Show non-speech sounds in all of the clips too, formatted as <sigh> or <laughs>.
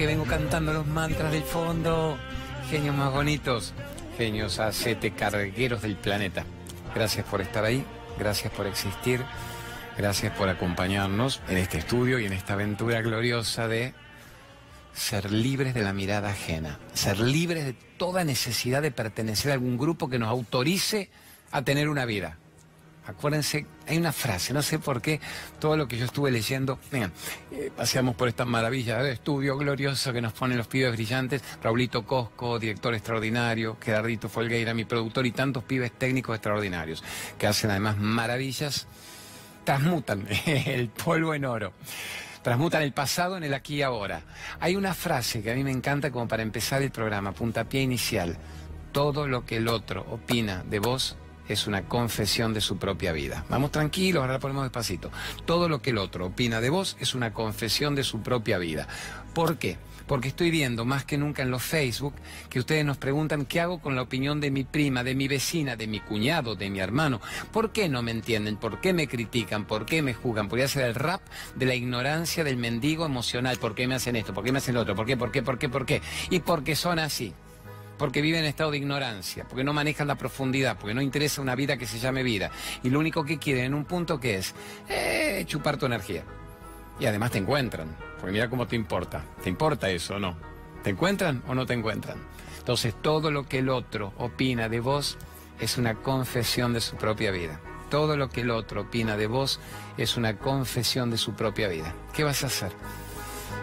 que vengo cantando los mantras del fondo. Genios más bonitos, genios acete cargueros del planeta. Gracias por estar ahí, gracias por existir, gracias por acompañarnos en este estudio y en esta aventura gloriosa de ser libres de la mirada ajena, ser libres de toda necesidad de pertenecer a algún grupo que nos autorice a tener una vida. Acuérdense, hay una frase, no sé por qué, todo lo que yo estuve leyendo, vengan, eh, paseamos por esta maravilla de estudio glorioso que nos ponen los pibes brillantes, Raulito Cosco, director extraordinario, Gerardito Folgueira, mi productor, y tantos pibes técnicos extraordinarios, que hacen además maravillas, transmutan <laughs> el polvo en oro transmutan el pasado en el aquí y ahora. Hay una frase que a mí me encanta como para empezar el programa, puntapié inicial. Todo lo que el otro opina de vos es una confesión de su propia vida. Vamos tranquilos, ahora ponemos despacito. Todo lo que el otro opina de vos es una confesión de su propia vida. ¿Por qué? Porque estoy viendo más que nunca en los Facebook que ustedes nos preguntan qué hago con la opinión de mi prima, de mi vecina, de mi cuñado, de mi hermano. ¿Por qué no me entienden? ¿Por qué me critican? ¿Por qué me juzgan? Podría ser el rap de la ignorancia del mendigo emocional. ¿Por qué me hacen esto? ¿Por qué me hacen lo otro? ¿Por qué? ¿Por qué? ¿Por qué? ¿Por qué? Y porque son así porque viven en estado de ignorancia, porque no manejan la profundidad, porque no interesa una vida que se llame vida. Y lo único que quieren en un punto que es eh, chupar tu energía. Y además te encuentran, porque mira cómo te importa. ¿Te importa eso o no? ¿Te encuentran o no te encuentran? Entonces todo lo que el otro opina de vos es una confesión de su propia vida. Todo lo que el otro opina de vos es una confesión de su propia vida. ¿Qué vas a hacer?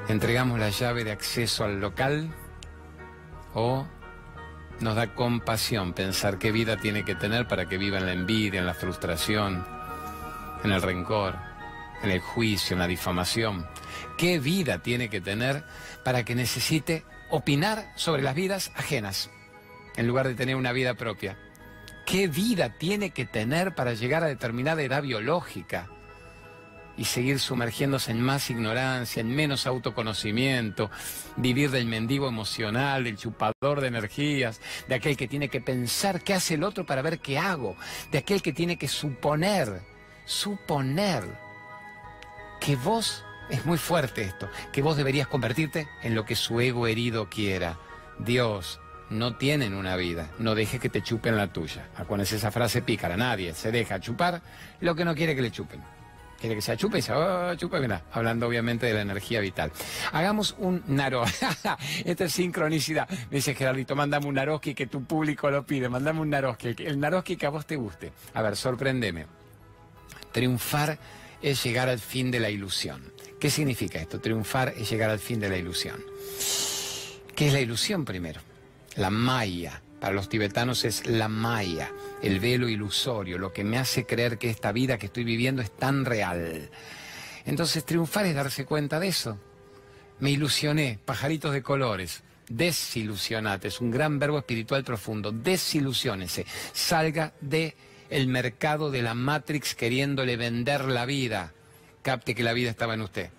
¿Entregamos la llave de acceso al local o nos da compasión pensar qué vida tiene que tener para que viva en la envidia, en la frustración, en el rencor, en el juicio, en la difamación. ¿Qué vida tiene que tener para que necesite opinar sobre las vidas ajenas en lugar de tener una vida propia? ¿Qué vida tiene que tener para llegar a determinada edad biológica? Y seguir sumergiéndose en más ignorancia, en menos autoconocimiento, vivir del mendigo emocional, del chupador de energías, de aquel que tiene que pensar qué hace el otro para ver qué hago, de aquel que tiene que suponer, suponer que vos, es muy fuerte esto, que vos deberías convertirte en lo que su ego herido quiera. Dios, no tienen una vida. No dejes que te chupen la tuya. Acuérdense esa frase pícara. Nadie se deja chupar lo que no quiere que le chupen. Quiere que se chupe y se oh, chupe, mira, hablando obviamente de la energía vital. Hagamos un naro. <laughs> Esta es sincronicidad. Me dice Gerardito, mándame un naroski que tu público lo pide. Mándame un naroski, el naroski que a vos te guste. A ver, sorpréndeme. Triunfar es llegar al fin de la ilusión. ¿Qué significa esto? Triunfar es llegar al fin de la ilusión. ¿Qué es la ilusión primero? La maya. Para los tibetanos es la maya el velo ilusorio, lo que me hace creer que esta vida que estoy viviendo es tan real. Entonces triunfar es darse cuenta de eso. Me ilusioné, pajaritos de colores. Desilusionate, es un gran verbo espiritual profundo. Desilusiónese, salga de el mercado de la Matrix queriéndole vender la vida. Capte que la vida estaba en usted.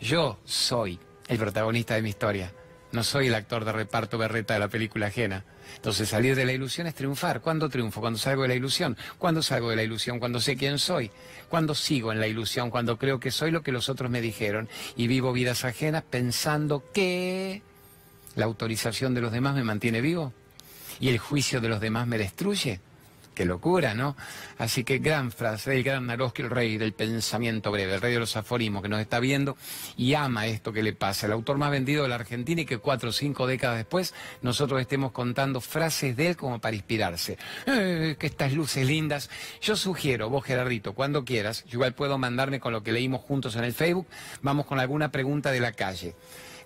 Yo soy el protagonista de mi historia. No soy el actor de reparto berreta de la película ajena. Entonces salir de la ilusión es triunfar. ¿Cuándo triunfo? Cuando salgo de la ilusión. ¿Cuándo salgo de la ilusión? Cuando sé quién soy. Cuando sigo en la ilusión, cuando creo que soy lo que los otros me dijeron y vivo vidas ajenas pensando que la autorización de los demás me mantiene vivo y el juicio de los demás me destruye. Qué locura, ¿no? Así que gran frase del gran Naroski, el rey del pensamiento breve, el rey de los aforismos, que nos está viendo y ama esto que le pasa. El autor más vendido de la Argentina y que cuatro o cinco décadas después nosotros estemos contando frases de él como para inspirarse. Eh, que estas luces lindas. Yo sugiero, vos Gerardito, cuando quieras, yo igual puedo mandarme con lo que leímos juntos en el Facebook, vamos con alguna pregunta de la calle.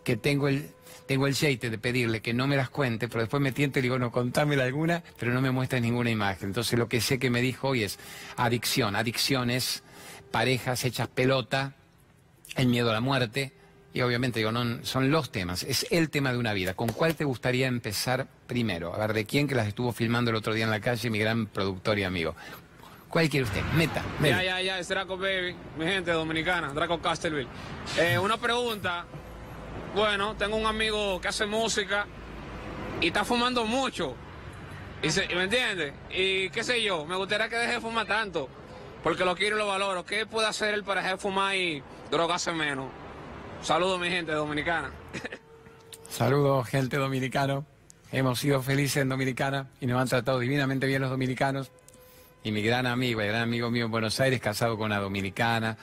Que tengo el tengo el jeite de pedirle que no me las cuente, pero después me tiento y digo, no, contámela alguna, pero no me muestra ninguna imagen. Entonces lo que sé que me dijo hoy es adicción. Adicción es parejas hechas pelota, el miedo a la muerte, y obviamente digo, no, son los temas, es el tema de una vida. ¿Con cuál te gustaría empezar primero? A ver, ¿de quién que las estuvo filmando el otro día en la calle, mi gran productor y amigo? ¿Cuál quiere usted? Meta. Ya, ya, ya, es Draco Baby, mi gente dominicana, Draco Castleville. Eh, una pregunta bueno, tengo un amigo que hace música y está fumando mucho. Y ¿Me entiendes? Y qué sé yo, me gustaría que deje de fumar tanto, porque lo quiero y lo valoro. ¿Qué puede hacer él para dejar de fumar y drogarse menos? Saludos, mi gente dominicana. <laughs> Saludos, gente dominicano. Hemos sido felices en Dominicana y nos han tratado divinamente bien los dominicanos. Y mi gran amigo, el gran amigo mío en Buenos Aires, casado con una dominicana,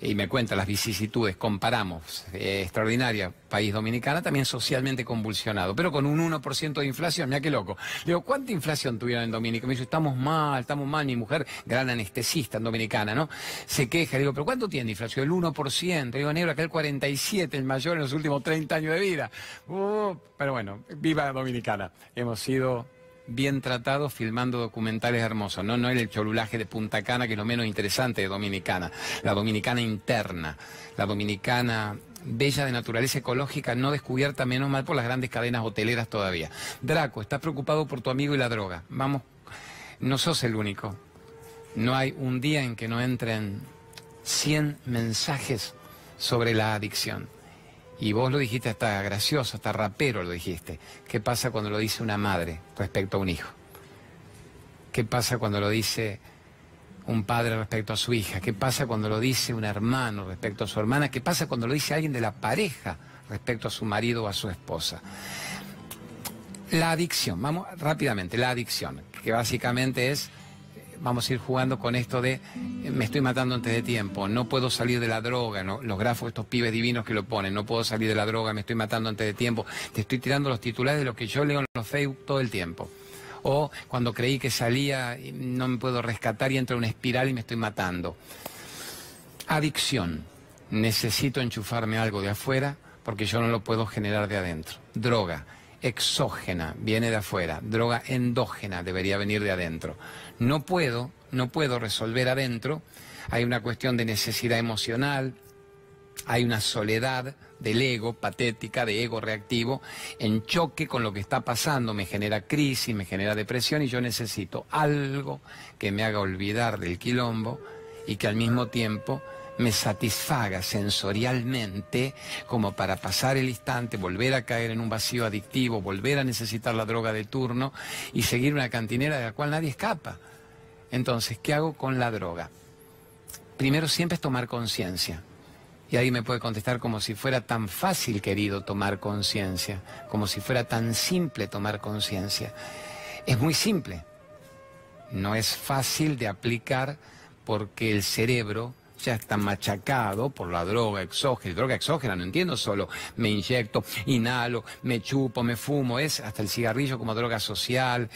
y me cuenta las vicisitudes, comparamos, eh, extraordinaria, país dominicana, también socialmente convulsionado, pero con un 1% de inflación, mira qué loco. Le digo, ¿cuánta inflación tuvieron en Dominica? Me dice, estamos mal, estamos mal, mi mujer, gran anestesista en Dominicana, ¿no? Se queja, le digo, ¿pero cuánto tiene inflación? El 1%, le digo, negro, acá el 47, el mayor en los últimos 30 años de vida. Uh, pero bueno, viva Dominicana. Hemos sido bien tratado filmando documentales hermosos. No, no el cholulaje de Punta Cana, que es lo menos interesante de Dominicana. La dominicana interna, la dominicana bella de naturaleza ecológica, no descubierta menos mal por las grandes cadenas hoteleras todavía. Draco, estás preocupado por tu amigo y la droga. Vamos, no sos el único. No hay un día en que no entren 100 mensajes sobre la adicción. Y vos lo dijiste hasta gracioso, hasta rapero lo dijiste. ¿Qué pasa cuando lo dice una madre respecto a un hijo? ¿Qué pasa cuando lo dice un padre respecto a su hija? ¿Qué pasa cuando lo dice un hermano respecto a su hermana? ¿Qué pasa cuando lo dice alguien de la pareja respecto a su marido o a su esposa? La adicción, vamos rápidamente, la adicción, que básicamente es vamos a ir jugando con esto de eh, me estoy matando antes de tiempo, no puedo salir de la droga, los grafos estos pibes divinos que lo ponen, no puedo salir de la droga, me estoy matando antes de tiempo, te estoy tirando los titulares de lo que yo leo en los Facebook todo el tiempo. O cuando creí que salía, no me puedo rescatar y entro en una espiral y me estoy matando. Adicción. Necesito enchufarme algo de afuera porque yo no lo puedo generar de adentro. Droga exógena, viene de afuera, droga endógena debería venir de adentro. No puedo, no puedo resolver adentro, hay una cuestión de necesidad emocional, hay una soledad del ego patética, de ego reactivo, en choque con lo que está pasando, me genera crisis, me genera depresión y yo necesito algo que me haga olvidar del quilombo y que al mismo tiempo me satisfaga sensorialmente como para pasar el instante, volver a caer en un vacío adictivo, volver a necesitar la droga de turno y seguir una cantinera de la cual nadie escapa. Entonces, ¿qué hago con la droga? Primero siempre es tomar conciencia. Y ahí me puede contestar como si fuera tan fácil, querido, tomar conciencia, como si fuera tan simple tomar conciencia. Es muy simple. No es fácil de aplicar porque el cerebro ya está machacado por la droga exógena. Droga exógena, no entiendo solo me inyecto, inhalo, me chupo, me fumo, es hasta el cigarrillo como droga social.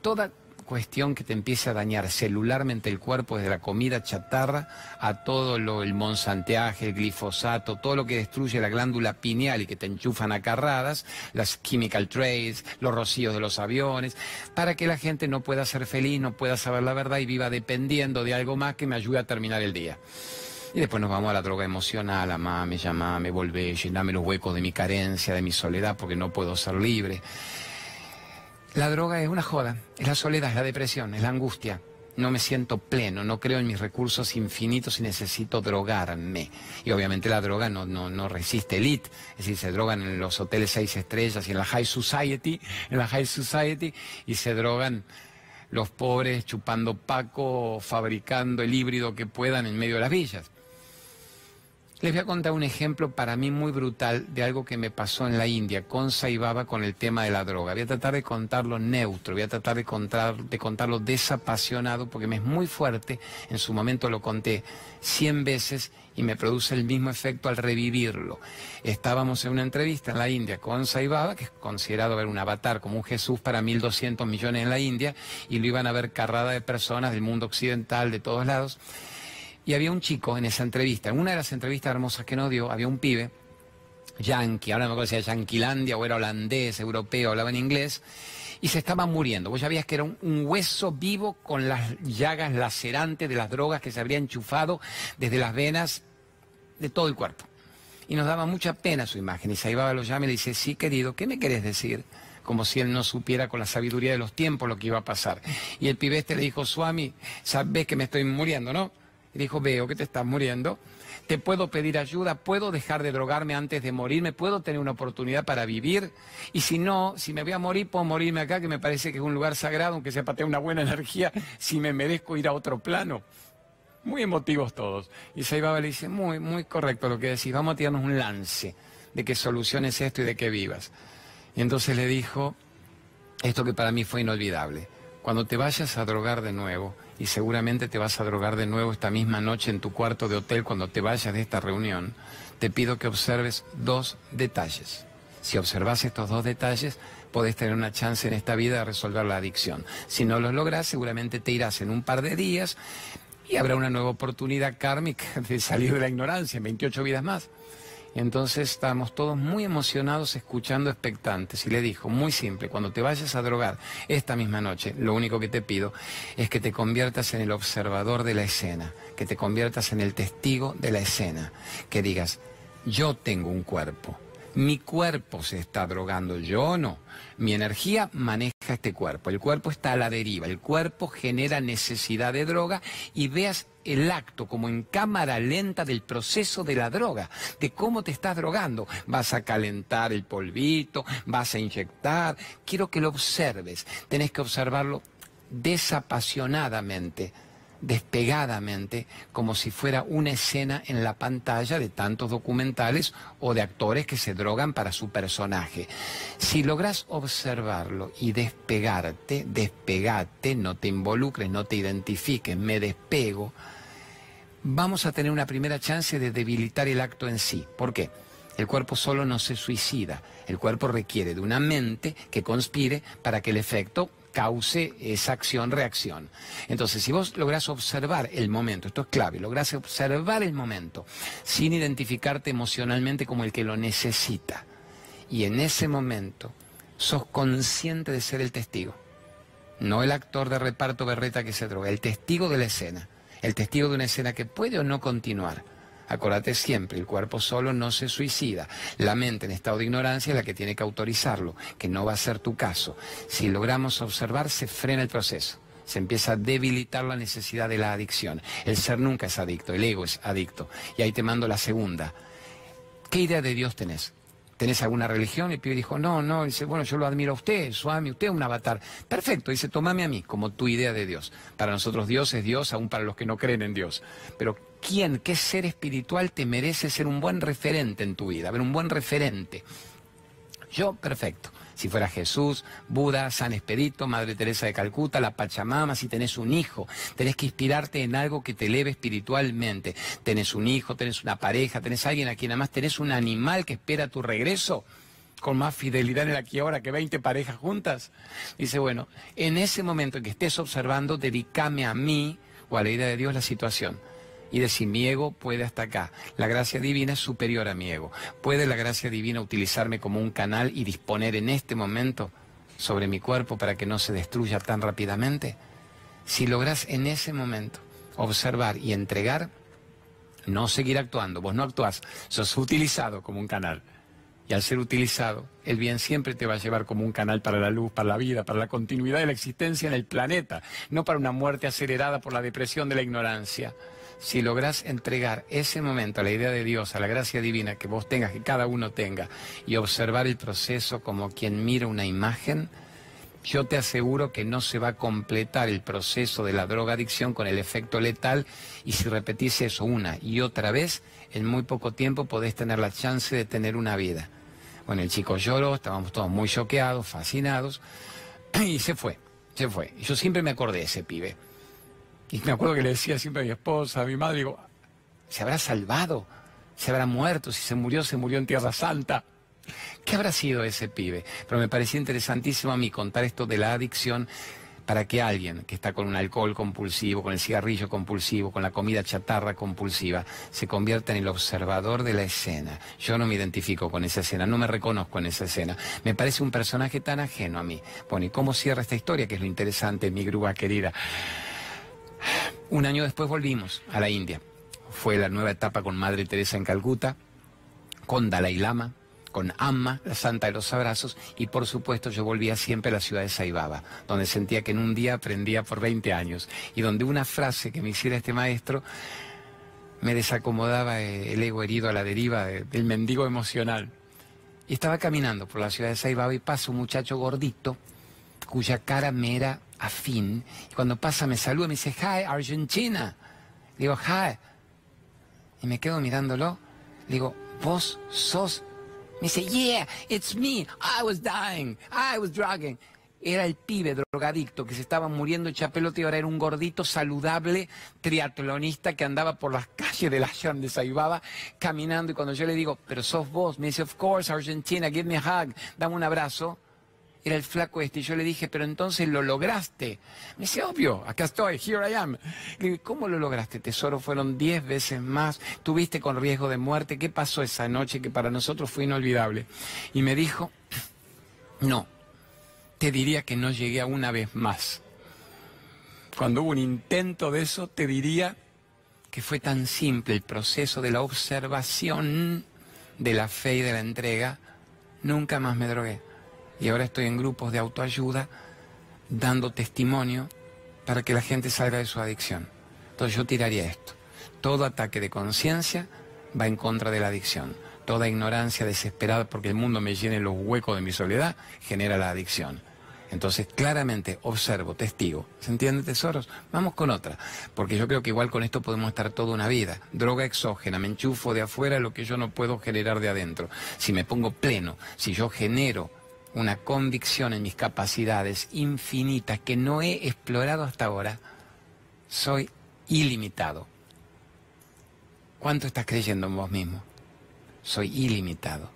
Toda cuestión que te empiece a dañar celularmente el cuerpo desde la comida chatarra a todo lo, el monsanteaje, el glifosato, todo lo que destruye la glándula pineal y que te enchufan a carradas, las chemical trays, los rocíos de los aviones, para que la gente no pueda ser feliz, no pueda saber la verdad y viva dependiendo de algo más que me ayude a terminar el día. Y después nos vamos a la droga emocional, amame, llamame, volvé, llename los huecos de mi carencia, de mi soledad, porque no puedo ser libre. La droga es una joda, es la soledad, es la depresión, es la angustia. No me siento pleno, no creo en mis recursos infinitos y necesito drogarme. Y obviamente la droga no, no, no resiste elite, es decir, se drogan en los hoteles seis estrellas y en la high society, en la high society, y se drogan los pobres chupando paco, fabricando el híbrido que puedan en medio de las villas. Les voy a contar un ejemplo para mí muy brutal de algo que me pasó en la India con Saibaba con el tema de la droga. Voy a tratar de contarlo neutro, voy a tratar de, contar, de contarlo desapasionado porque me es muy fuerte. En su momento lo conté 100 veces y me produce el mismo efecto al revivirlo. Estábamos en una entrevista en la India con Saibaba, que es considerado ver un avatar como un Jesús para 1.200 millones en la India, y lo iban a ver carrada de personas del mundo occidental, de todos lados. Y había un chico en esa entrevista, en una de las entrevistas hermosas que nos dio, había un pibe, yankee, ahora no me acuerdo si era yanquilandia o era holandés, europeo, hablaba en inglés, y se estaba muriendo. Vos ya veías que era un, hueso vivo con las llagas lacerantes de las drogas que se habría enchufado desde las venas de todo el cuerpo. Y nos daba mucha pena su imagen. Y Saibaba lo llama y le dice, sí, querido, ¿qué me querés decir? Como si él no supiera con la sabiduría de los tiempos lo que iba a pasar. Y el pibe este le dijo, Suami, sabes que me estoy muriendo, ¿no? Y dijo, veo que te estás muriendo, te puedo pedir ayuda, puedo dejar de drogarme antes de morirme, puedo tener una oportunidad para vivir. Y si no, si me voy a morir, puedo morirme acá, que me parece que es un lugar sagrado, aunque sea para tener una buena energía, si me merezco ir a otro plano. muy emotivos todos. Y Saibaba le dice, muy, muy correcto lo que decís, vamos a tirarnos un lance de que soluciones esto y de que vivas. Y entonces le dijo esto que para mí fue inolvidable. Cuando te vayas a drogar de nuevo, y seguramente te vas a drogar de nuevo esta misma noche en tu cuarto de hotel cuando te vayas de esta reunión, te pido que observes dos detalles. Si observas estos dos detalles, podés tener una chance en esta vida de resolver la adicción. Si no los logras, seguramente te irás en un par de días y habrá una nueva oportunidad kármica de salir de la ignorancia en 28 vidas más. Entonces estábamos todos muy emocionados escuchando expectantes. Y le dijo, muy simple, cuando te vayas a drogar esta misma noche, lo único que te pido es que te conviertas en el observador de la escena, que te conviertas en el testigo de la escena, que digas, yo tengo un cuerpo, mi cuerpo se está drogando, yo no. Mi energía maneja este cuerpo. El cuerpo está a la deriva. El cuerpo genera necesidad de droga y veas el acto como en cámara lenta del proceso de la droga, de cómo te estás drogando. Vas a calentar el polvito, vas a inyectar. Quiero que lo observes. Tenés que observarlo desapasionadamente despegadamente, como si fuera una escena en la pantalla de tantos documentales o de actores que se drogan para su personaje. Si logras observarlo y despegarte, despegate, no te involucres, no te identifiques, me despego, vamos a tener una primera chance de debilitar el acto en sí. ¿Por qué? El cuerpo solo no se suicida, el cuerpo requiere de una mente que conspire para que el efecto cause esa acción-reacción. Entonces, si vos lográs observar el momento, esto es clave, lográs observar el momento sin identificarte emocionalmente como el que lo necesita, y en ese momento sos consciente de ser el testigo, no el actor de reparto berreta que se droga, el testigo de la escena, el testigo de una escena que puede o no continuar Acordate siempre, el cuerpo solo no se suicida. La mente en estado de ignorancia es la que tiene que autorizarlo, que no va a ser tu caso. Si logramos observar, se frena el proceso. Se empieza a debilitar la necesidad de la adicción. El ser nunca es adicto, el ego es adicto. Y ahí te mando la segunda. ¿Qué idea de Dios tenés? ¿Tenés alguna religión? El pibe dijo, no, no. Dice, bueno, yo lo admiro a usted, Suami, usted es un avatar. Perfecto, dice, tomame a mí como tu idea de Dios. Para nosotros Dios es Dios, aún para los que no creen en Dios. Pero quién, qué ser espiritual te merece ser un buen referente en tu vida, ver un buen referente. Yo, perfecto. Si fuera Jesús, Buda, San Esperito, Madre Teresa de Calcuta, la Pachamama, si tenés un hijo, tenés que inspirarte en algo que te eleve espiritualmente. Tenés un hijo, tenés una pareja, tenés alguien a quien además tenés un animal que espera tu regreso con más fidelidad en el aquí ahora que 20 parejas juntas. Dice, bueno, en ese momento en que estés observando, dedícame a mí o a la idea de Dios la situación y decir mi ego puede hasta acá. La gracia divina es superior a mi ego. ¿Puede la gracia divina utilizarme como un canal y disponer en este momento sobre mi cuerpo para que no se destruya tan rápidamente? Si logras en ese momento observar y entregar, no seguir actuando. Vos no actuás, sos utilizado como un canal. Y al ser utilizado, el bien siempre te va a llevar como un canal para la luz, para la vida, para la continuidad de la existencia en el planeta, no para una muerte acelerada por la depresión de la ignorancia si logras entregar ese momento a la idea de Dios, a la gracia divina que vos tengas, que cada uno tenga, y observar el proceso como quien mira una imagen, yo te aseguro que no se va a completar el proceso de la drogadicción con el efecto letal y si repetís eso una y otra vez, en muy poco tiempo podés tener la chance de tener una vida. Bueno, el chico lloró, estábamos todos muy choqueados, fascinados, <clears throat> y se fue, se fue. Yo siempre me acordé de ese pibe. Y me acuerdo que le decía siempre a mi esposa, a mi madre, digo, ¿se habrá salvado? ¿Se habrá muerto? Si se murió, se murió en Tierra Santa. ¿Qué habrá sido ese pibe? Pero me parecía interesantísimo a mí contar esto de la adicción para que alguien que está con un alcohol compulsivo, con el cigarrillo compulsivo, con la comida chatarra compulsiva, se convierta en el observador de la escena. Yo no me identifico con esa escena, no me reconozco en esa escena. Me parece un personaje tan ajeno a mí. Bueno, ¿y cómo cierra esta historia? Que es lo interesante, mi grúa querida. Un año después volvimos a la India. Fue la nueva etapa con Madre Teresa en Calcuta, con Dalai Lama, con Amma, la Santa de los Abrazos, y por supuesto yo volvía siempre a la ciudad de Saibaba, donde sentía que en un día aprendía por 20 años, y donde una frase que me hiciera este maestro me desacomodaba el ego herido a la deriva del mendigo emocional. Y estaba caminando por la ciudad de Saibaba y pasa un muchacho gordito, cuya cara me era afín. Y cuando pasa me saluda me dice, hi, Argentina. Le digo, hi. Y me quedo mirándolo. Le digo, vos sos. Me dice, yeah, it's me. I was dying. I was drugging. Era el pibe drogadicto que se estaba muriendo hecha pelota y ahora era un gordito saludable triatlonista que andaba por las <laughs> calles de la de Saibaba caminando y cuando yo le digo, pero sos vos, me dice, of course, Argentina, give me a hug, dame un abrazo era el flaco este. Y yo le dije, pero entonces lo lograste. Me dice, obvio, acá estoy, here I am. Le dije, ¿cómo lo lograste, tesoro? Fueron diez veces más. Tuviste con riesgo de muerte. ¿Qué pasó esa noche que para nosotros fue inolvidable? Y me dijo, <clears throat> no, te diría que no llegué a una vez más. Cuando hubo un intento de eso, te diría que fue tan simple el proceso de la observación de la fe y de la entrega. Nunca más me drogué y ahora estoy en grupos de autoayuda dando testimonio para que la gente salga de su adicción. Entonces yo tiraría esto. Todo ataque de conciencia va en contra de la adicción. Toda ignorancia desesperada porque el mundo me llene los huecos de mi soledad genera la adicción. Entonces, claramente observo, testigo. ¿Se entiende, tesoros? Vamos con otra, porque yo creo que igual con esto podemos estar toda una vida. Droga exógena, me enchufo de afuera lo que yo no puedo generar de adentro. Si me pongo pleno, si yo genero una convicción en mis capacidades infinitas que no he explorado hasta ahora, soy ilimitado. ¿Cuánto estás creyendo en vos mismo? Soy ilimitado.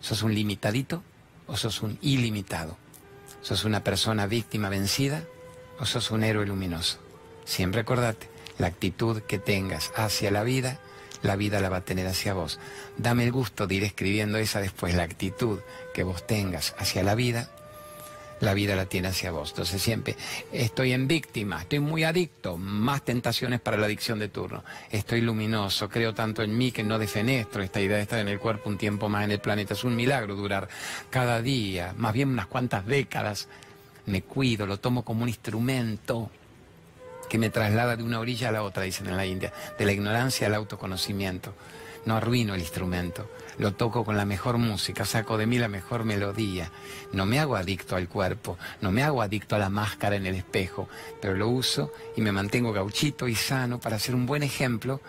¿Sos un limitadito o sos un ilimitado? ¿Sos una persona víctima vencida o sos un héroe luminoso? Siempre acordate, la actitud que tengas hacia la vida la vida la va a tener hacia vos. Dame el gusto de ir escribiendo esa después, la actitud que vos tengas hacia la vida, la vida la tiene hacia vos. Entonces siempre estoy en víctima, estoy muy adicto, más tentaciones para la adicción de turno. Estoy luminoso, creo tanto en mí que no defenestro esta idea de estar en el cuerpo un tiempo más en el planeta. Es un milagro durar cada día, más bien unas cuantas décadas. Me cuido, lo tomo como un instrumento que me traslada de una orilla a la otra, dicen en la India, de la ignorancia al autoconocimiento. No arruino el instrumento, lo toco con la mejor música, saco de mí la mejor melodía. No me hago adicto al cuerpo, no me hago adicto a la máscara en el espejo, pero lo uso y me mantengo gauchito y sano para ser un buen ejemplo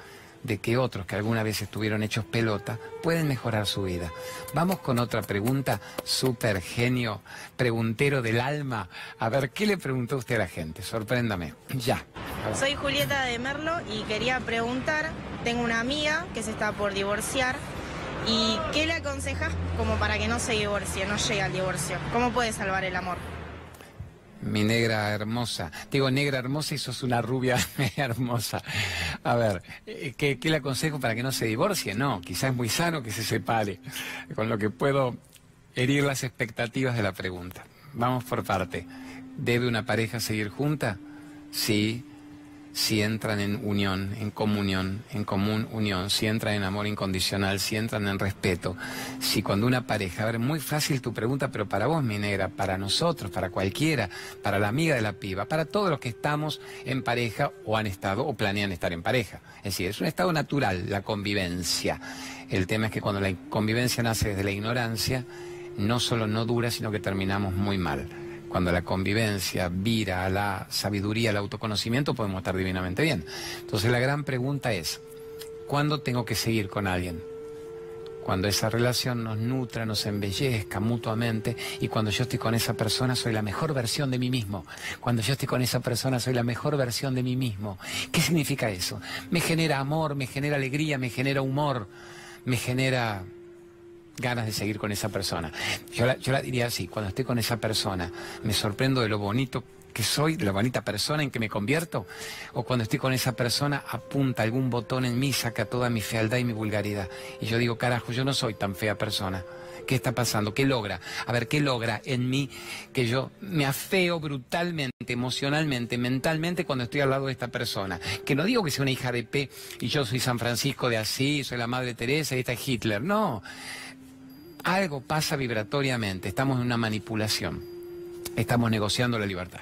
de que otros que alguna vez estuvieron hechos pelota pueden mejorar su vida. Vamos con otra pregunta, super genio, preguntero del alma. A ver, ¿qué le preguntó usted a la gente? Sorpréndame. Ya. Soy Julieta de Merlo y quería preguntar, tengo una amiga que se está por divorciar y ¿qué le aconsejas como para que no se divorcie, no llegue al divorcio? ¿Cómo puede salvar el amor? Mi negra hermosa. Digo negra hermosa y sos una rubia <laughs> hermosa. A ver, eh, ¿qué, le aconsejo para que no se divorcie? No, quizás es muy sano que se separe, con lo que puedo herir las expectativas de la pregunta. Vamos por parte. ¿Debe una pareja seguir junta? Sí si entran en unión, en comunión, en común unión, si entran en amor incondicional, si entran en respeto, si cuando una pareja, a ver, muy fácil tu pregunta, pero para vos, mi negra, para nosotros, para cualquiera, para la amiga de la piba, para todos los que estamos en pareja o han estado o planean estar en pareja. Es decir, es un estado natural la convivencia. El tema es que cuando la convivencia nace desde la ignorancia, no solo no dura, sino que terminamos muy mal cuando la convivencia vira a la sabiduría, al autoconocimiento, podemos estar divinamente bien. Entonces la gran pregunta es, ¿cuándo tengo que seguir con alguien? Cuando esa relación nos nutra, nos embellezca mutuamente y cuando yo estoy con esa persona soy la mejor versión de mí mismo. Cuando yo estoy con esa persona soy la mejor versión de mí mismo. ¿Qué significa eso? Me genera amor, me genera alegría, me genera humor, me genera ganas de seguir con esa persona. Yo la, yo la diría así, cuando estoy con esa persona, me sorprendo de lo bonito que soy, de la bonita persona en que me convierto, o cuando estoy con esa persona apunta algún botón en mí, saca toda mi fealdad y mi vulgaridad. Y yo digo, carajo, yo no soy tan fea persona. ¿Qué está pasando? ¿Qué logra? A ver, ¿qué logra en mí que yo me afeo brutalmente, emocionalmente, mentalmente cuando estoy al lado de esta persona? Que no digo que sea una hija de P y yo soy San Francisco de Asís, soy la Madre Teresa y esta es Hitler. No algo pasa vibratoriamente, estamos en una manipulación, estamos negociando la libertad.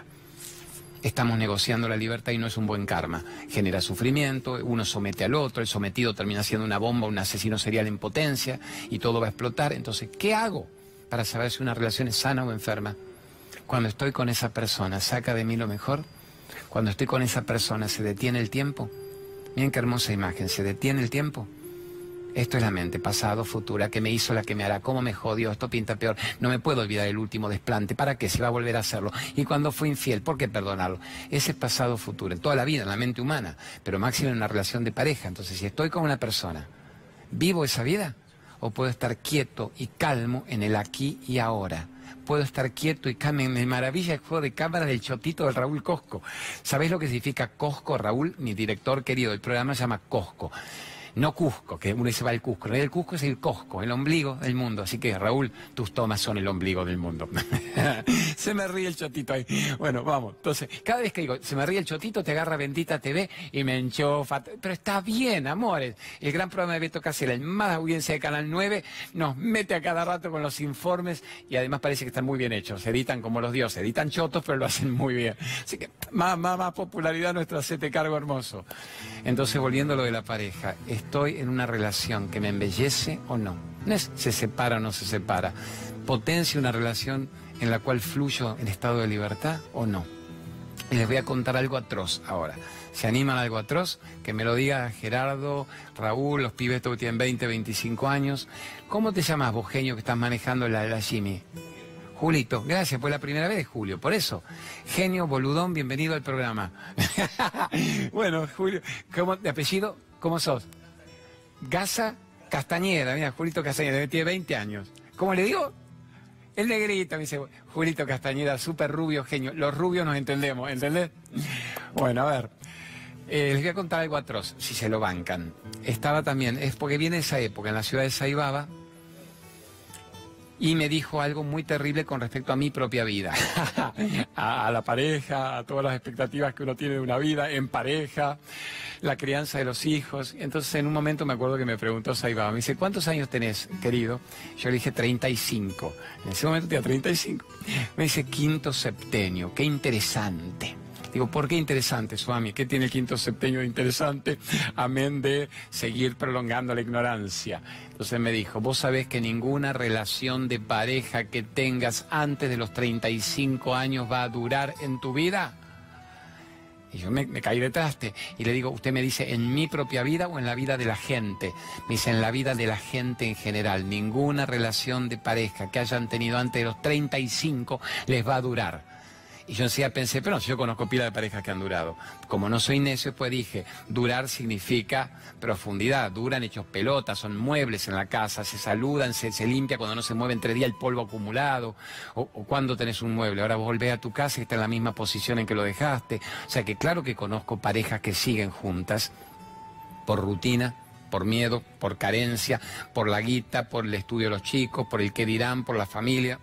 Estamos negociando la libertad y no es un buen karma. Genera sufrimiento, uno somete al otro, el sometido termina siendo una bomba, un asesino serial en potencia y todo va a explotar. Entonces, ¿qué hago para saber si una relación es sana o enferma? Cuando estoy con esa persona, ¿saca de mí lo mejor? Cuando estoy con esa persona, ¿se detiene el tiempo? Miren qué hermosa imagen. ¿Se detiene el tiempo? Esto es la mente, pasado, futura, que me hizo la que me hará, cómo me jodió, esto pinta peor, no me puedo olvidar el último desplante, ¿para qué? Se va a volver a hacerlo. Y cuando fue infiel, ¿por qué perdonarlo? Ese es pasado, futuro, en toda la vida, en la mente humana, pero máximo en una relación de pareja. Entonces, si estoy con una persona, ¿vivo esa vida? ¿O puedo estar quieto y calmo en el aquí y ahora? puedo estar quieto y calmo. Me maravilla el juego de cámara del chotito del Raúl Cosco. ¿Sabéis lo que significa Cosco? Raúl, mi director querido, el programa se llama Cosco no Cusco, que uno dice va el Cusco. El Cusco es el Cosco, el ombligo del mundo. Así que, Raúl, tus tomas son el ombligo del mundo. <laughs> se me ríe el chotito ahí. Bueno, vamos. Entonces, cada vez que digo, se me ríe el chotito, te agarra Bendita TV y me enchofa. Pero está bien, amores. El gran programa de Beto Casella, el más audiencia de Canal 9, nos mete a cada rato con los informes y además parece que están muy bien hechos. Se editan como los dioses, editan chotos, pero lo hacen muy bien. Así que, más, más, más popularidad nuestro sete cargo hermoso. Entonces, volviendo a lo de la pareja estoy en una relación que me embellece o no. No es se separa o no se separa. Potencia una relación en la cual fluyo en estado de libertad o no. Y les voy a contar algo atroz ahora. ¿Se animan a algo atroz? Que me lo diga Gerardo, Raúl, los pibes que tienen 20, 25 años. ¿Cómo te llamas vos, genio, que estás manejando la, la Jimmy? Julito, gracias, fue la primera vez, Julio, por eso. Genio, boludón, bienvenido al programa. <laughs> bueno, Julio, ¿cómo, de apellido, ¿cómo sos? Gasa Castañeda, mira, Julito Castañeda, tiene 20 años. ¿Cómo le digo? El negrito, me dice Julito Castañeda, súper rubio, genio. Los rubios nos entendemos, ¿entendés? Bueno, a ver. Eh, les voy a contar algo atroz, si se lo bancan. Estaba también, es porque viene esa época, en la ciudad de Saibaba, y me dijo algo muy terrible con respecto a mi propia vida, <laughs> a, la pareja, a todas las expectativas que uno tiene de una vida en pareja, la crianza de los hijos. Entonces en un momento me acuerdo que me preguntó Saibaba, me dice, ¿cuántos años tenés, querido? Yo le dije 35. En ese momento tenía 35. Me dice, quinto septenio, qué interesante. Digo, ¿por qué interesante, Swami? ¿Qué tiene el quinto septenio de interesante? Amén de seguir prolongando la ignorancia. Entonces me dijo, vos sabés que ninguna relación de pareja que tengas antes de los 35 años va a durar en tu vida. Y yo me, caí de traste y le digo, usted me dice, ¿en mi propia vida o en la vida de la gente? Me dice, en la vida de la gente en general. Ninguna relación de pareja que hayan tenido antes de los 35 les va a durar. Y yo enseguida pensé, pero no, yo conozco pila de parejas que han durado. Como no soy necio, pues dije, durar significa profundidad, duran hechos pelotas, son muebles en la casa, se saludan, se, limpia cuando no se mueve entre día el polvo acumulado, o, cuando tenés un mueble, ahora vos volvés a tu casa y está en la misma posición en que lo dejaste. O sea que claro que conozco parejas que siguen juntas por rutina, por miedo, por carencia, por la guita, por el estudio de los chicos, por el que dirán, por la familia.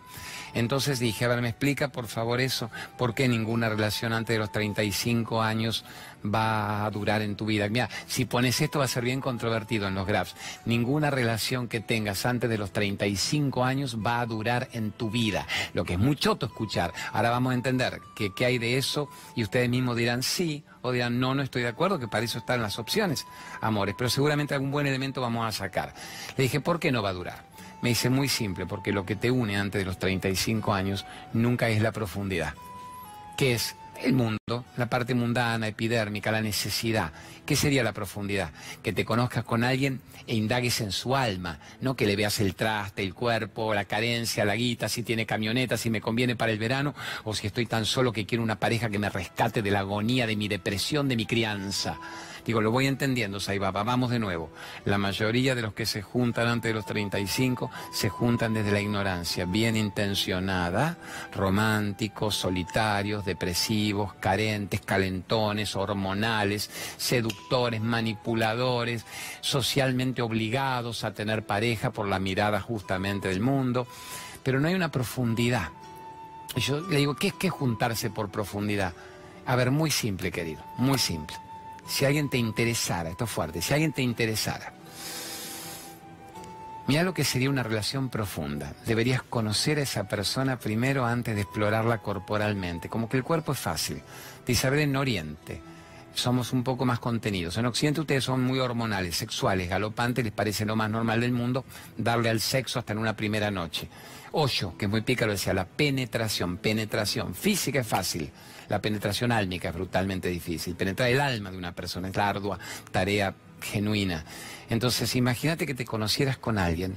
Entonces dije, a ver, me explica por favor eso, ¿por qué ninguna relación antes de los 35 años va a durar en tu vida? Mira, si pones esto va a ser bien controvertido en los graphs. Ninguna relación que tengas antes de los 35 años va a durar en tu vida. Lo que es muy choto escuchar. Ahora vamos a entender que, qué hay de eso y ustedes mismos dirán sí o dirán no, no estoy de acuerdo, que para eso están las opciones, amores, pero seguramente algún buen elemento vamos a sacar. Le dije, ¿por qué no va a durar? Me dice muy simple, porque lo que te une antes de los 35 años nunca es la profundidad, que es el mundo, la parte mundana, epidérmica, la necesidad. ¿Qué sería la profundidad? Que te conozcas con alguien e indagues en su alma, no que le veas el traste, el cuerpo, la carencia, la guita, si tiene camioneta, si me conviene para el verano, o si estoy tan solo que quiero una pareja que me rescate de la agonía de mi depresión, de mi crianza. Digo, lo voy entendiendo, Saibaba, vamos de nuevo. La mayoría de los que se juntan antes de los 35 se juntan desde la ignorancia, bien intencionada, románticos, solitarios, depresivos, carentes, calentones, hormonales, seductores, manipuladores, socialmente obligados a tener pareja por la mirada justamente del mundo, pero no hay una profundidad. Yo le digo, ¿qué es que juntarse por profundidad? A ver, muy simple, querido, muy simple si alguien te interesara, esto es fuerte, si alguien te interesara, mira lo que sería una relación profunda. Deberías conocer a esa persona primero antes de explorarla corporalmente. Como que el cuerpo es fácil. De Isabel en Oriente. somos un poco más contenidos. En Occidente ustedes son muy hormonales, sexuales, galopantes, les parece lo más normal del mundo darle al sexo hasta en una primera noche. Ocho, que es muy pícaro, decía la penetración, penetración. Física es fácil, la penetración álmica es brutalmente difícil. Penetrar el alma de una persona es la ardua tarea genuina. Entonces, imagínate que te conocieras con alguien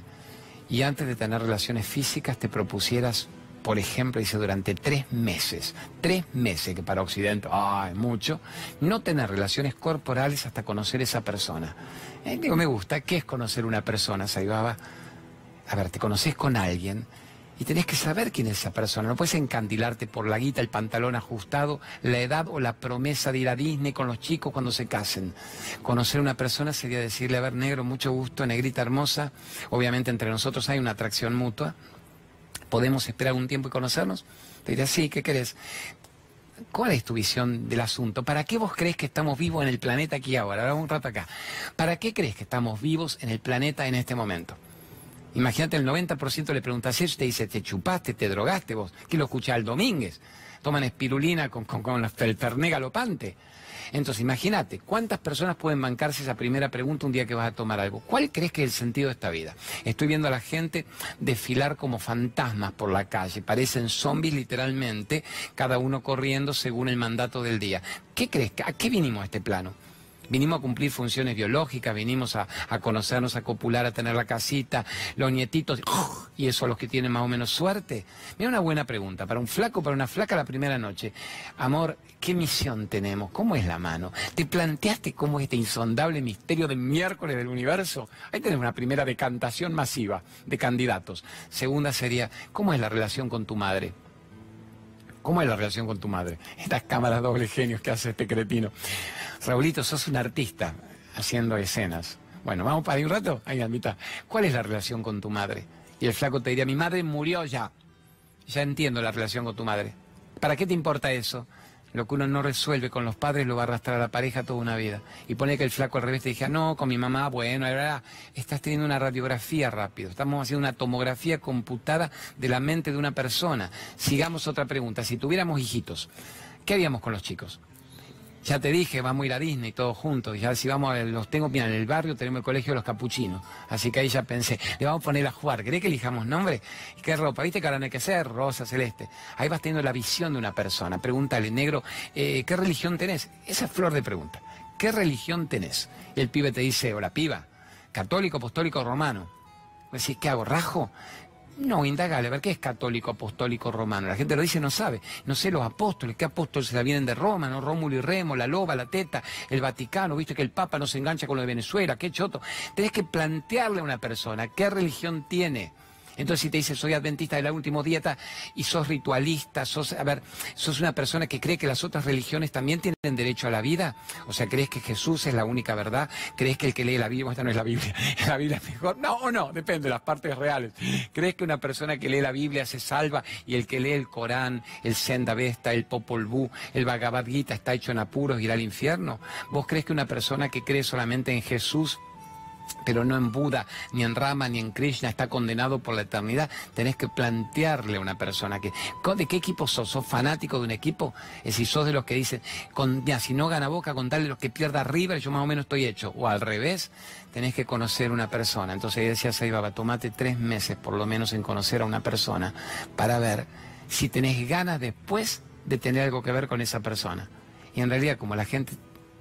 y antes de tener relaciones físicas te propusieras por ejemplo, dice durante tres meses, tres meses, que para Occidente, ah, es mucho, no tener relaciones corporales hasta conocer esa persona. Eh, digo, me gusta, ¿qué es conocer una persona, Saibaba? A ver, te conoces con alguien y tenés que saber quién es esa persona. No puedes encandilarte por la guita, el pantalón ajustado, la edad o la promesa de ir a Disney con los chicos cuando se casen. Conocer a una persona sería decirle, a ver, negro, mucho gusto, negrita hermosa. Obviamente entre nosotros hay una atracción mutua. ¿Podemos esperar un tiempo y conocernos? Te diré, sí, ¿qué querés? ¿Cuál es tu visión del asunto? ¿Para qué vos crees que estamos vivos en el planeta aquí ahora? Ahora un rato acá. ¿Para qué crees que estamos vivos en el planeta en este momento? Imagínate, el 90% le preguntas eso te dice, te chupaste, te drogaste vos. ¿Qué lo escucha al Domínguez? Toman espirulina con, con, con el ferné galopante. Entonces, imagínate, ¿cuántas personas pueden bancarse esa primera pregunta un día que vas a tomar algo? ¿Cuál crees que es el sentido de esta vida? Estoy viendo a la gente desfilar como fantasmas por la calle, parecen zombies literalmente, cada uno corriendo según el mandato del día. ¿Qué crees? ¿A qué vinimos a este plano? Vinimos a cumplir funciones biológicas, vinimos a, conocernos, a copular, a tener la casita, los nietitos, y eso a los que tienen más o menos suerte. Mira una buena pregunta, para un flaco, para una flaca la primera noche. Amor, ¿qué misión tenemos? ¿Cómo es la mano? ¿Te planteaste cómo es este insondable misterio del miércoles del universo? Ahí tenés una primera decantación masiva de candidatos. Segunda sería, ¿cómo es la relación con tu madre? ¿Cómo es la relación con tu madre? <laughs> Estas cámaras doble genios que hace este cretino. Raulito, sos un artista haciendo escenas. Bueno, vamos para ahí un rato, ahí a mitad. ¿Cuál es la relación con tu madre? Y el flaco te diría, mi madre murió ya. Ya entiendo la relación con tu madre. ¿Para qué te importa eso? Lo que uno no resuelve con los padres lo va a arrastrar a la pareja toda una vida. Y pone que el flaco al revés te dije, no, con mi mamá, bueno, verdad, estás teniendo una radiografía rápido. Estamos haciendo una tomografía computada de la mente de una persona. Sigamos otra pregunta. Si tuviéramos hijitos, ¿qué haríamos con los chicos? Ya te dije, vamos a ir a Disney todos juntos. Ya si vamos a los tengo, mira, en el barrio tenemos el colegio de los capuchinos. Así que ahí ya pensé, le vamos a poner a jugar. ¿Cree que elijamos nombre? ¿Y qué ropa? ¿Viste que ahora no hay que ser? Rosa, celeste. Ahí vas teniendo la visión de una persona. Pregúntale, negro, eh, ¿qué religión tenés? Esa es flor de pregunta. ¿Qué religión tenés? Y el pibe te dice, o la piba, católico, apostólico, romano. Decís, ¿qué hago? ¿Rajo? No, indagale, a ver qué es católico, apostólico, romano. La gente lo dice, no sabe. No sé los apóstoles, qué apóstoles se vienen de Roma, ¿no? Rómulo y Remo, la loba, la teta, el Vaticano, viste que el Papa no se engancha con lo de Venezuela, qué choto. Tenés que plantearle a una persona qué religión tiene. Entonces si te dice soy adventista de la última dieta y sos ritualista, sos, a ver, sos una persona que cree que las otras religiones también tienen derecho a la vida, o sea, crees que Jesús es la única verdad, crees que el que lee la Biblia, esta no es la Biblia, <laughs> la Biblia es mejor, no o no, depende de las partes reales. ¿Crees que una persona que lee la Biblia se salva y el que lee el Corán, el Senda Vesta, el Popol Vuh, el Bhagavad Gita está hecho en apuros y irá al infierno? ¿Vos crees que una persona que cree solamente en Jesús pero no en Buda, ni en Rama, ni en Krishna, está condenado por la eternidad. Tenés que plantearle a una persona que, ¿de qué equipo sos? ¿Sos fanático de un equipo? Es decir, sos de los que dicen, con, si no gana Boca, contarle los que pierda River, yo más o menos estoy hecho. O al revés, tenés que conocer una persona. Entonces ahí decía Saibaba, tomate tres meses por lo menos en conocer a una persona para ver si tenés ganas después de tener algo que ver con esa persona. Y en realidad, como la gente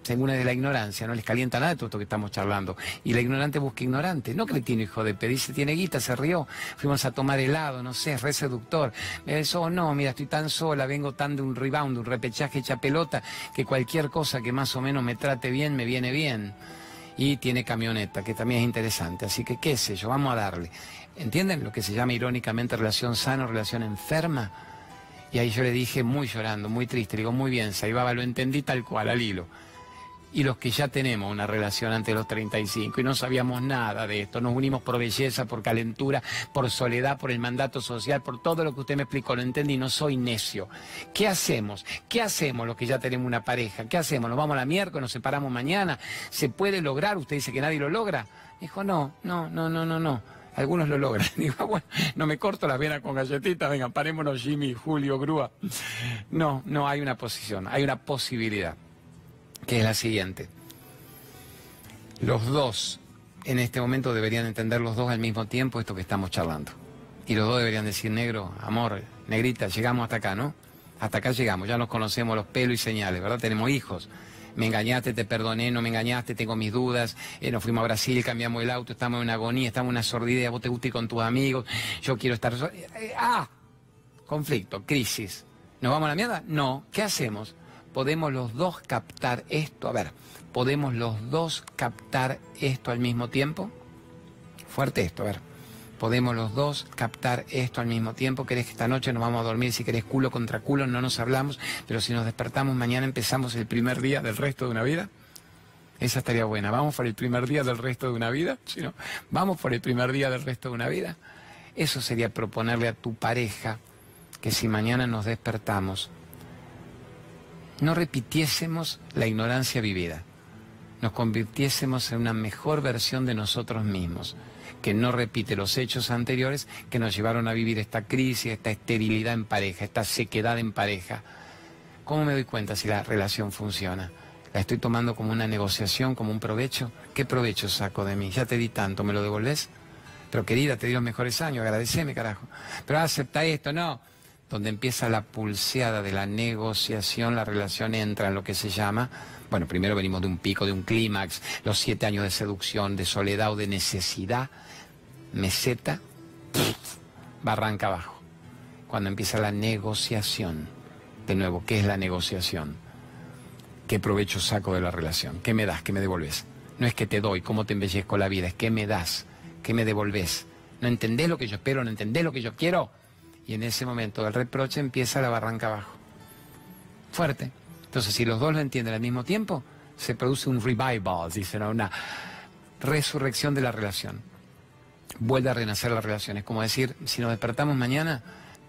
según es de la ignorancia, no les calienta nada todo esto que estamos charlando. Y la ignorante busca ignorante, no que tiene hijo de pedirse, tiene guita, se rió, fuimos a tomar helado, no sé, es re seductor. Eso no, mira, estoy tan sola, vengo tan de un rebound, un repechaje hecha pelota, que cualquier cosa que más o menos me trate bien, me viene bien. Y tiene camioneta, que también es interesante. Así que, qué sé yo, vamos a darle. ¿Entienden lo que se llama irónicamente relación sana o relación enferma? Y ahí yo le dije, muy llorando, muy triste, le digo, muy bien, Saibaba, lo entendí tal cual, al hilo y los que ya tenemos una relación antes de los 35 y no sabíamos nada de esto, nos unimos por belleza, por calentura, por soledad, por el mandato social, por todo lo que usted me explicó, lo entendí, no soy necio. ¿Qué hacemos? ¿Qué hacemos los que ya tenemos una pareja? ¿Qué hacemos? ¿Nos vamos a la miércoles, nos separamos mañana? ¿Se puede lograr? Usted dice que nadie lo logra. Dijo, no, no, no, no, no, no. Algunos lo logran. <laughs> Digo, bueno, no me corto las venas con galletitas, vengan, parémonos Jimmy, Julio, Grúa. No, no hay una posición, hay una posibilidad. Que es la siguiente. Los dos en este momento deberían entender los dos al mismo tiempo esto que estamos charlando. Y los dos deberían decir, negro, amor, negrita, llegamos hasta acá, ¿no? Hasta acá llegamos, ya nos conocemos los pelos y señales, ¿verdad? Tenemos hijos. Me engañaste, te perdoné, no me engañaste, tengo mis dudas. Eh, nos fuimos a Brasil, cambiamos el auto, estamos en una agonía, estamos en una sordidez, vos te gusta ir con tus amigos, yo quiero estar... Eh, ¡Ah! Conflicto, crisis. ¿Nos vamos a la mierda? No. ¿Qué hacemos? Podemos los dos captar esto. A ver, ¿podemos los dos captar esto al mismo tiempo? Fuerte esto, a ver. Podemos los dos captar esto al mismo tiempo. ¿Querés que esta noche nos vamos a dormir? Si querés culo contra culo, no nos hablamos. Pero si nos despertamos mañana, empezamos el primer día del resto de una vida. Esa estaría buena. ¿Vamos por el primer día del resto de una vida? Si no, ¿vamos por el primer día del resto de una vida? Eso sería proponerle a tu pareja que si mañana nos despertamos, no repitiésemos la ignorancia vivida, nos convirtiésemos en una mejor versión de nosotros mismos, que no repite los hechos anteriores que nos llevaron a vivir esta crisis, esta esterilidad en pareja, esta sequedad en pareja. ¿Cómo me doy cuenta si la relación funciona? ¿La estoy tomando como una negociación, como un provecho? ¿Qué provecho saco de mí? Ya te di tanto, ¿me lo devolvés? Pero querida, te di los mejores años, agradeceme, carajo. Pero acepta esto, no donde empieza la pulseada de la negociación, la relación entra en lo que se llama, bueno, primero venimos de un pico, de un clímax, los siete años de seducción, de soledad o de necesidad, meseta, barranca abajo. Cuando empieza la negociación, de nuevo, ¿qué es la negociación? ¿Qué provecho saco de la relación? ¿Qué me das? ¿Qué me devolves? No es que te doy, cómo te embellezco la vida, es qué me das, qué me devolves. ¿No entendés lo que yo espero? ¿No entendés lo que yo quiero? Y en ese momento del reproche empieza la barranca abajo. Fuerte. Entonces, si los dos lo entienden al mismo tiempo, se produce un revival, dicen, una resurrección de la relación. Vuelve a renacer la relación. Es como decir, si nos despertamos mañana,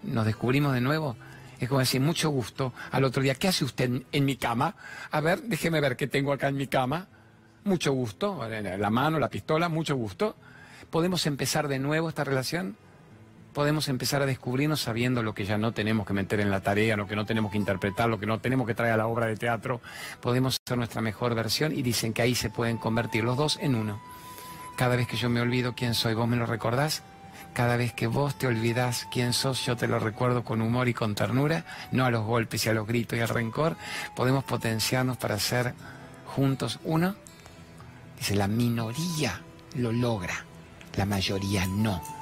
nos descubrimos de nuevo. Es como decir, mucho gusto. Al otro día, ¿qué hace usted en, mi cama? A ver, déjeme ver qué tengo acá en mi cama. Mucho gusto. La mano, la pistola, mucho gusto. ¿Podemos empezar de nuevo esta relación? Podemos empezar a descubrirnos sabiendo lo que ya no tenemos que meter en la tarea, lo que no tenemos que interpretar, lo que no tenemos que traer a la obra de teatro. Podemos ser nuestra mejor versión y dicen que ahí se pueden convertir los dos en uno. Cada vez que yo me olvido quién soy, ¿vos me lo recordás? Cada vez que vos te olvidás quién sos, yo te lo recuerdo con humor y con ternura, no a los golpes y a los gritos y al rencor. Podemos potenciarnos para ser juntos uno. Dice, la minoría lo logra, la mayoría no.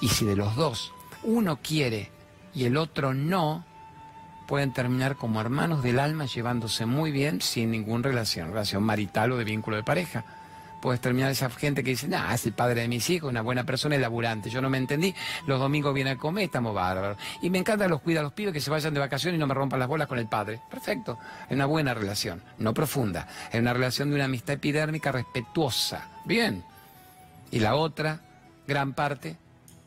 Y si de los dos uno quiere y el otro no, pueden terminar como hermanos del alma llevándose muy bien sin ninguna relación, relación marital o de vínculo de pareja. Puedes terminar esa gente que dice, nah, es el padre de mis hijos, una buena persona, es laburante, yo no me entendí, los domingos viene a comer, estamos bárbaros. Y me encanta los cuida los pibes que se vayan de vacaciones y no me rompan las bolas con el padre. Perfecto, es una buena relación, no profunda, es una relación de una amistad epidérmica respetuosa. Bien. Y la otra, gran parte,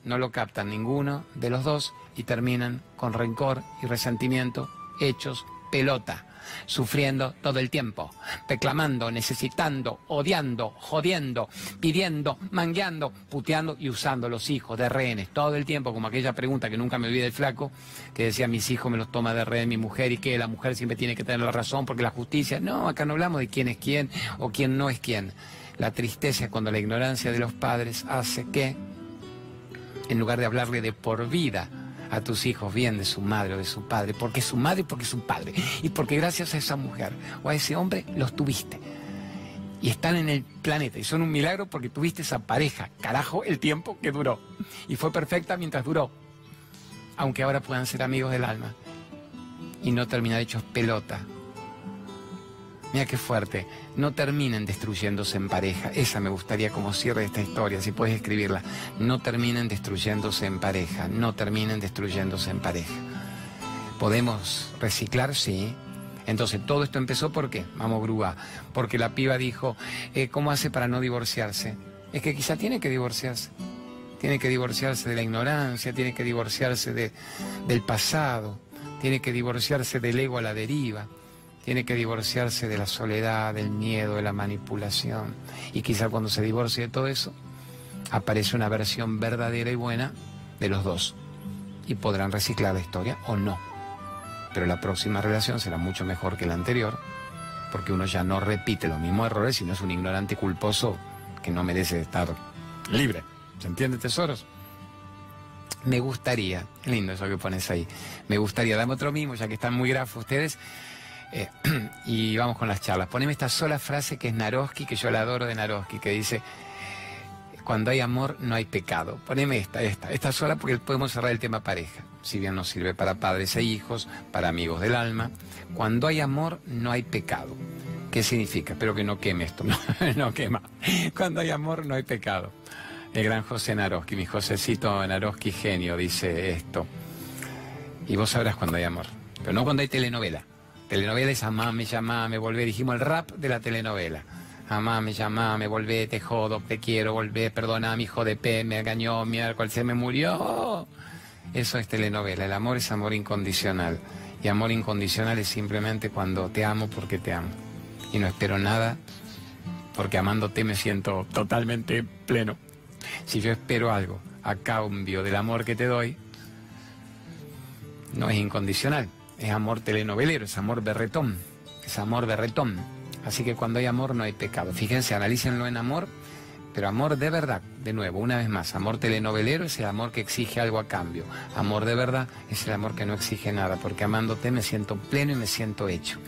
no lo captan ninguno de los dos y terminan con rencor y resentimiento, hechos pelota, sufriendo todo el tiempo, reclamando, necesitando, odiando, jodiendo, pidiendo, mangueando, puteando y usando los hijos de rehenes todo el tiempo, como aquella pregunta que nunca me olvidé del flaco, que decía mis hijos me los toma de rehén mi mujer y que la mujer siempre tiene que tener la razón porque la justicia, no, acá no hablamos de quién es quién o quién no es quién. La tristeza cuando la ignorancia de los padres hace que en lugar de hablarle de por vida a tus hijos bien de su madre o de su padre, porque es su madre y porque es su padre, y porque gracias a esa mujer o a ese hombre los tuviste. Y están en el planeta y son un milagro porque tuviste esa pareja, carajo, el tiempo que duró. Y fue perfecta mientras duró, aunque ahora puedan ser amigos del alma y no terminar hechos pelota Mira qué fuerte. No terminen destruyéndose en pareja. Esa me gustaría como cierre esta historia, si puedes escribirla. No terminen destruyéndose en pareja. No terminen destruyéndose en pareja. ¿Podemos reciclar? Sí. Entonces, todo esto empezó ¿por qué? Vamos, grúa. Porque la piba dijo, eh, ¿cómo hace para no divorciarse? Es que quizá tiene que divorciarse. Tiene que divorciarse de la ignorancia, tiene que divorciarse de, del pasado, tiene que divorciarse del ego a la deriva tiene que divorciarse de la soledad, del miedo, de la manipulación. Y quizá cuando se divorcie de todo eso, aparece una versión verdadera y buena de los dos. Y podrán reciclar la historia o no. Pero la próxima relación será mucho mejor que la anterior porque uno ya no repite los mismos errores, sino es un ignorante culposo que no merece estar libre. ¿Se entiende, tesoros? Me gustaría, lindo eso que pones ahí, me gustaría, dame otro mismo, ya que están muy grafos ustedes, eh, <clears throat> y vamos con las charlas. Poneme esta sola frase que es Naroski, que yo la adoro de Naroski, que dice, cuando hay amor no hay pecado. Poneme esta, esta, esta sola porque podemos cerrar el tema pareja, si bien nos sirve para padres e hijos, para amigos del alma. Cuando hay amor no hay pecado. ¿Qué significa? Espero que no queme esto, <laughs> no, quema. Cuando hay amor no hay pecado. El gran José Naroski, mi Josecito Naroski genio, dice esto. Y vos sabrás cuando hay amor, pero no cuando hay telenovela. Telenovela es amame, llamame, volver. Dijimos el rap de la telenovela. Amame, llamame, volvé, te jodo, te quiero, volvé, perdona, mi hijo de P, me engañó, cual se me murió. Eso es telenovela. El amor es amor incondicional. Y amor incondicional es simplemente cuando te amo porque te amo. Y no espero nada porque amándote me siento totalmente pleno. Si yo espero algo a cambio del amor que te doy, no es incondicional, es amor telenovelero, es amor berretón, es amor berretón. Así que cuando hay amor no hay pecado. Fíjense, analícenlo en amor, pero amor de verdad, de nuevo, una vez más, amor telenovelero es el amor que exige algo a cambio. Amor de verdad es el amor que no exige nada, porque amándote me siento pleno y me siento hecho.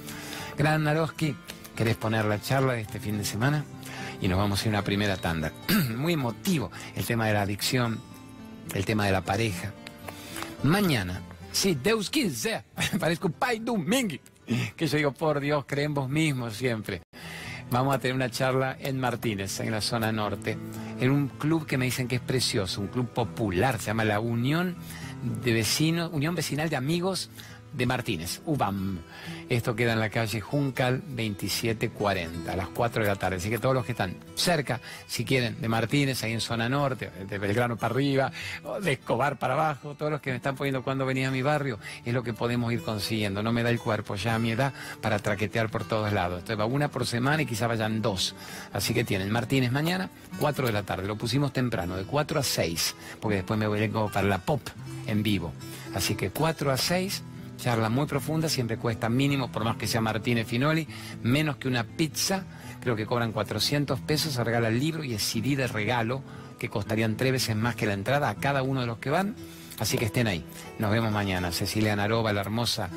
Gran Naroski, ¿querés poner la charla de este fin de semana? y nos vamos a una primera tanda. <clears throat> Muy emotivo el tema de la adicción, el tema de la pareja. Mañana, sí, Deus quien sea, <laughs> parezco Pai Domingue, que yo digo, por Dios, creen vos mismos siempre. Vamos a tener una charla en Martínez, en la zona norte, en un club que me dicen que es precioso, un club popular, se llama la Unión de Vecinos, Unión Vecinal de Amigos de Martínez, UBAM. Esto queda en la calle Juncal 2740, a las 4 de la tarde. Así que todos los que están cerca, si quieren, de Martínez, ahí en zona norte, de Belgrano para arriba, de Escobar para abajo, todos los que me están poniendo cuando venía a mi barrio, es lo que podemos ir consiguiendo. No me da el cuerpo ya a mi edad para traquetear por todos lados. Entonces va una por semana y quizá vayan dos. Así que tienen Martínez mañana, 4 de la tarde. Lo pusimos temprano, de 4 a 6, porque después me voy a para la pop en vivo. Así que 4 a 6 charla muy profunda, siempre cuesta mínimo, por más que sea Martínez Finoli, menos que una pizza, creo que cobran 400 pesos, se regala el libro y el CD de regalo, que costarían tres veces más que la entrada a cada uno de los que van, así que estén ahí. Nos vemos mañana. Cecilia Narova, la hermosa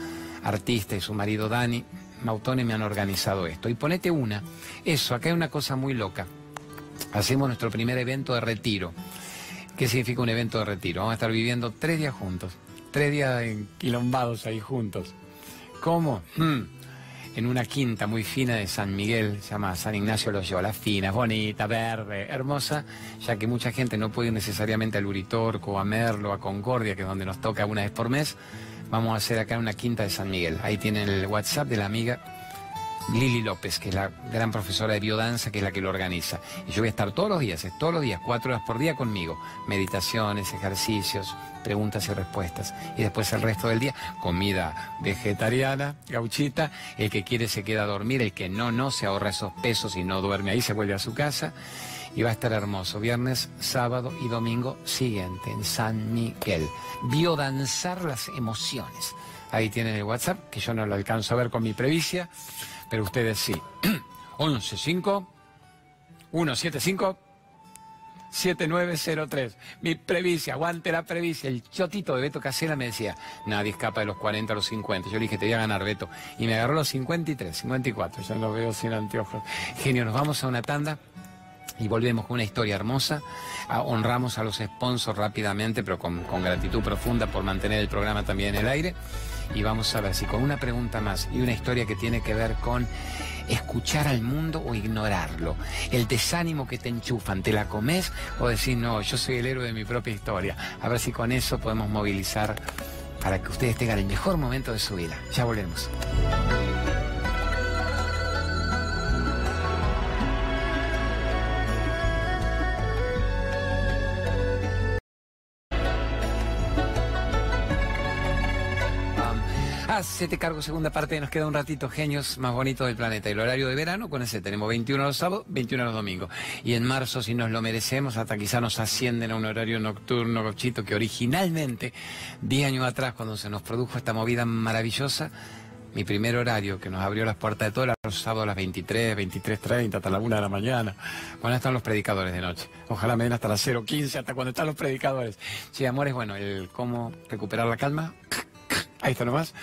artista y su marido Dani, Mautone me han organizado esto. Y ponete una, eso, acá hay una cosa muy loca. Hacemos nuestro primer evento de retiro. ¿Qué significa un evento de retiro? Vamos a estar viviendo tres días juntos tres días enquilombados ahí juntos. ¿Cómo? Hmm. En una quinta muy fina de San Miguel, se llama San Ignacio Loyola, fina, bonita, verde, hermosa, ya que mucha gente no puede ir necesariamente al Uritorco, a Merlo, a Concordia, que es donde nos toca una vez por mes. Vamos a hacer acá una quinta de San Miguel. Ahí tienen el WhatsApp de la amiga Lili López, que es la gran profesora de biodanza, que es la que lo organiza. Y yo voy a estar todos los días, todos los días, cuatro horas por día conmigo. Meditaciones, ejercicios, preguntas y respuestas. Y después el resto del día, comida vegetariana, gauchita. El que quiere se queda a dormir, el que no, no, se ahorra esos pesos y no duerme ahí, se vuelve a su casa. Y va a estar hermoso. Viernes, sábado y domingo siguiente en San Miguel. Biodanzar las emociones. Ahí tienen el WhatsApp, que yo no lo alcanzo a ver con mi previcia pero ustedes sí. 115 175 7903. Mi previcia, aguante la previcia. El chotito de Beto Casela me decía, nadie escapa de los 40 a los 50. Yo le dije, te voy a ganar, Beto. Y me agarró los 53, 54. Yo lo veo sin anteojos. Genio, nos vamos a una tanda y volvemos con una historia hermosa. Ah, honramos a los sponsors rápidamente, pero con gratitud profunda por mantener el programa también en el aire y vamos a ver si con una pregunta más y una historia que tiene que ver con escuchar al mundo o ignorarlo. El desánimo que te enchufan, ¿te la comes o decís, no, yo soy el héroe de mi propia historia? A ver si con eso podemos movilizar para que ustedes tengan el mejor momento de su vida. Ya volvemos. Te cargo segunda parte, nos queda un ratito, genios más bonitos del planeta. Y el horario de verano, con ese tenemos 21 los sábados, 21 los domingos. Y en marzo, si nos lo merecemos, hasta quizá nos ascienden a un horario nocturno, cochito, que originalmente, 10 años atrás, cuando se nos produjo esta movida maravillosa, mi primer horario que nos abrió las puertas de todo era los sábados a las 23, 23.30, hasta la 1 de la mañana, cuando están los predicadores de noche. Ojalá me den hasta las 0.15, hasta cuando están los predicadores. Sí, amores, bueno, el cómo recuperar la calma, ahí está nomás.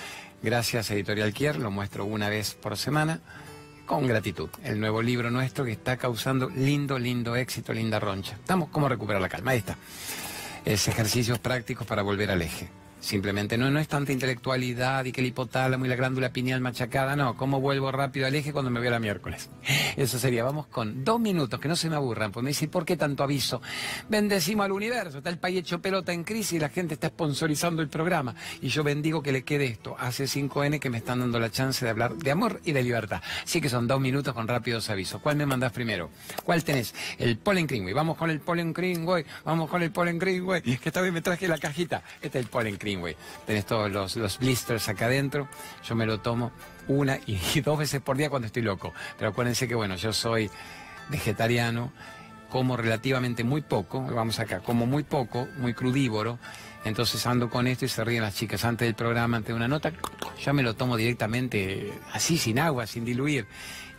Gracias, Editorial Kier, lo muestro una vez por semana con gratitud. El nuevo libro nuestro que está causando lindo, lindo éxito, linda roncha. Estamos, ¿cómo recuperar la calma? Ahí está. Es ejercicios prácticos para volver al eje. Simplemente no, no es tanta intelectualidad y que el hipotálamo y la glándula pineal machacada, no, ¿cómo vuelvo rápido al eje cuando me veo la miércoles? <laughs> Eso sería, vamos con dos minutos, que no se me aburran, pues me dicen, ¿por qué tanto aviso? Bendecimos al universo, está el país hecho pelota en crisis y la gente está sponsorizando el programa. Y yo bendigo que le quede esto, hace 5N que me están dando la chance de hablar de amor y de libertad. Así que son dos minutos con rápidos avisos. ¿Cuál me mandás primero? ¿Cuál tenés? El Pollen Greenway. Vamos con el Pollen Greenway, vamos con el Pollen Greenway, que esta vez me traje la cajita. Este es el Pollen Greenway. Tenés todos los, blisters acá adentro. Yo me lo tomo una <laughs> y, dos veces por día cuando estoy loco. Pero acuérdense que, bueno, yo soy vegetariano, como relativamente muy poco, vamos acá, como muy poco, muy crudívoro. Entonces ando con esto y se ríen las chicas antes del programa, antes de una nota, ya me lo tomo directamente así, sin agua, sin diluir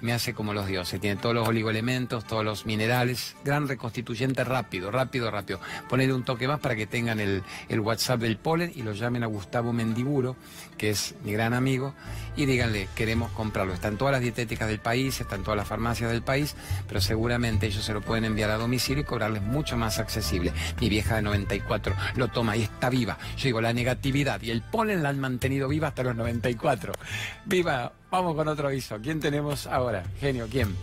me hace como los dioses. Tiene todos los oligoelementos, todos los minerales, gran reconstituyente rápido, rápido, rápido. Ponerle un toque más para que tengan el, WhatsApp del polen y lo llamen a Gustavo Mendiburo, que es mi gran amigo, y díganle, queremos comprarlo. Están todas las dietéticas del país, están todas las farmacias del país, pero seguramente ellos se lo pueden enviar a domicilio y cobrarles mucho más accesible. Mi vieja de 94 lo toma y está viva. Yo digo, la negatividad y el polen la han mantenido viva hasta los 94. ¡Viva! Vamos con otro aviso. ¿Quién tenemos ahora? Genio, ¿quién?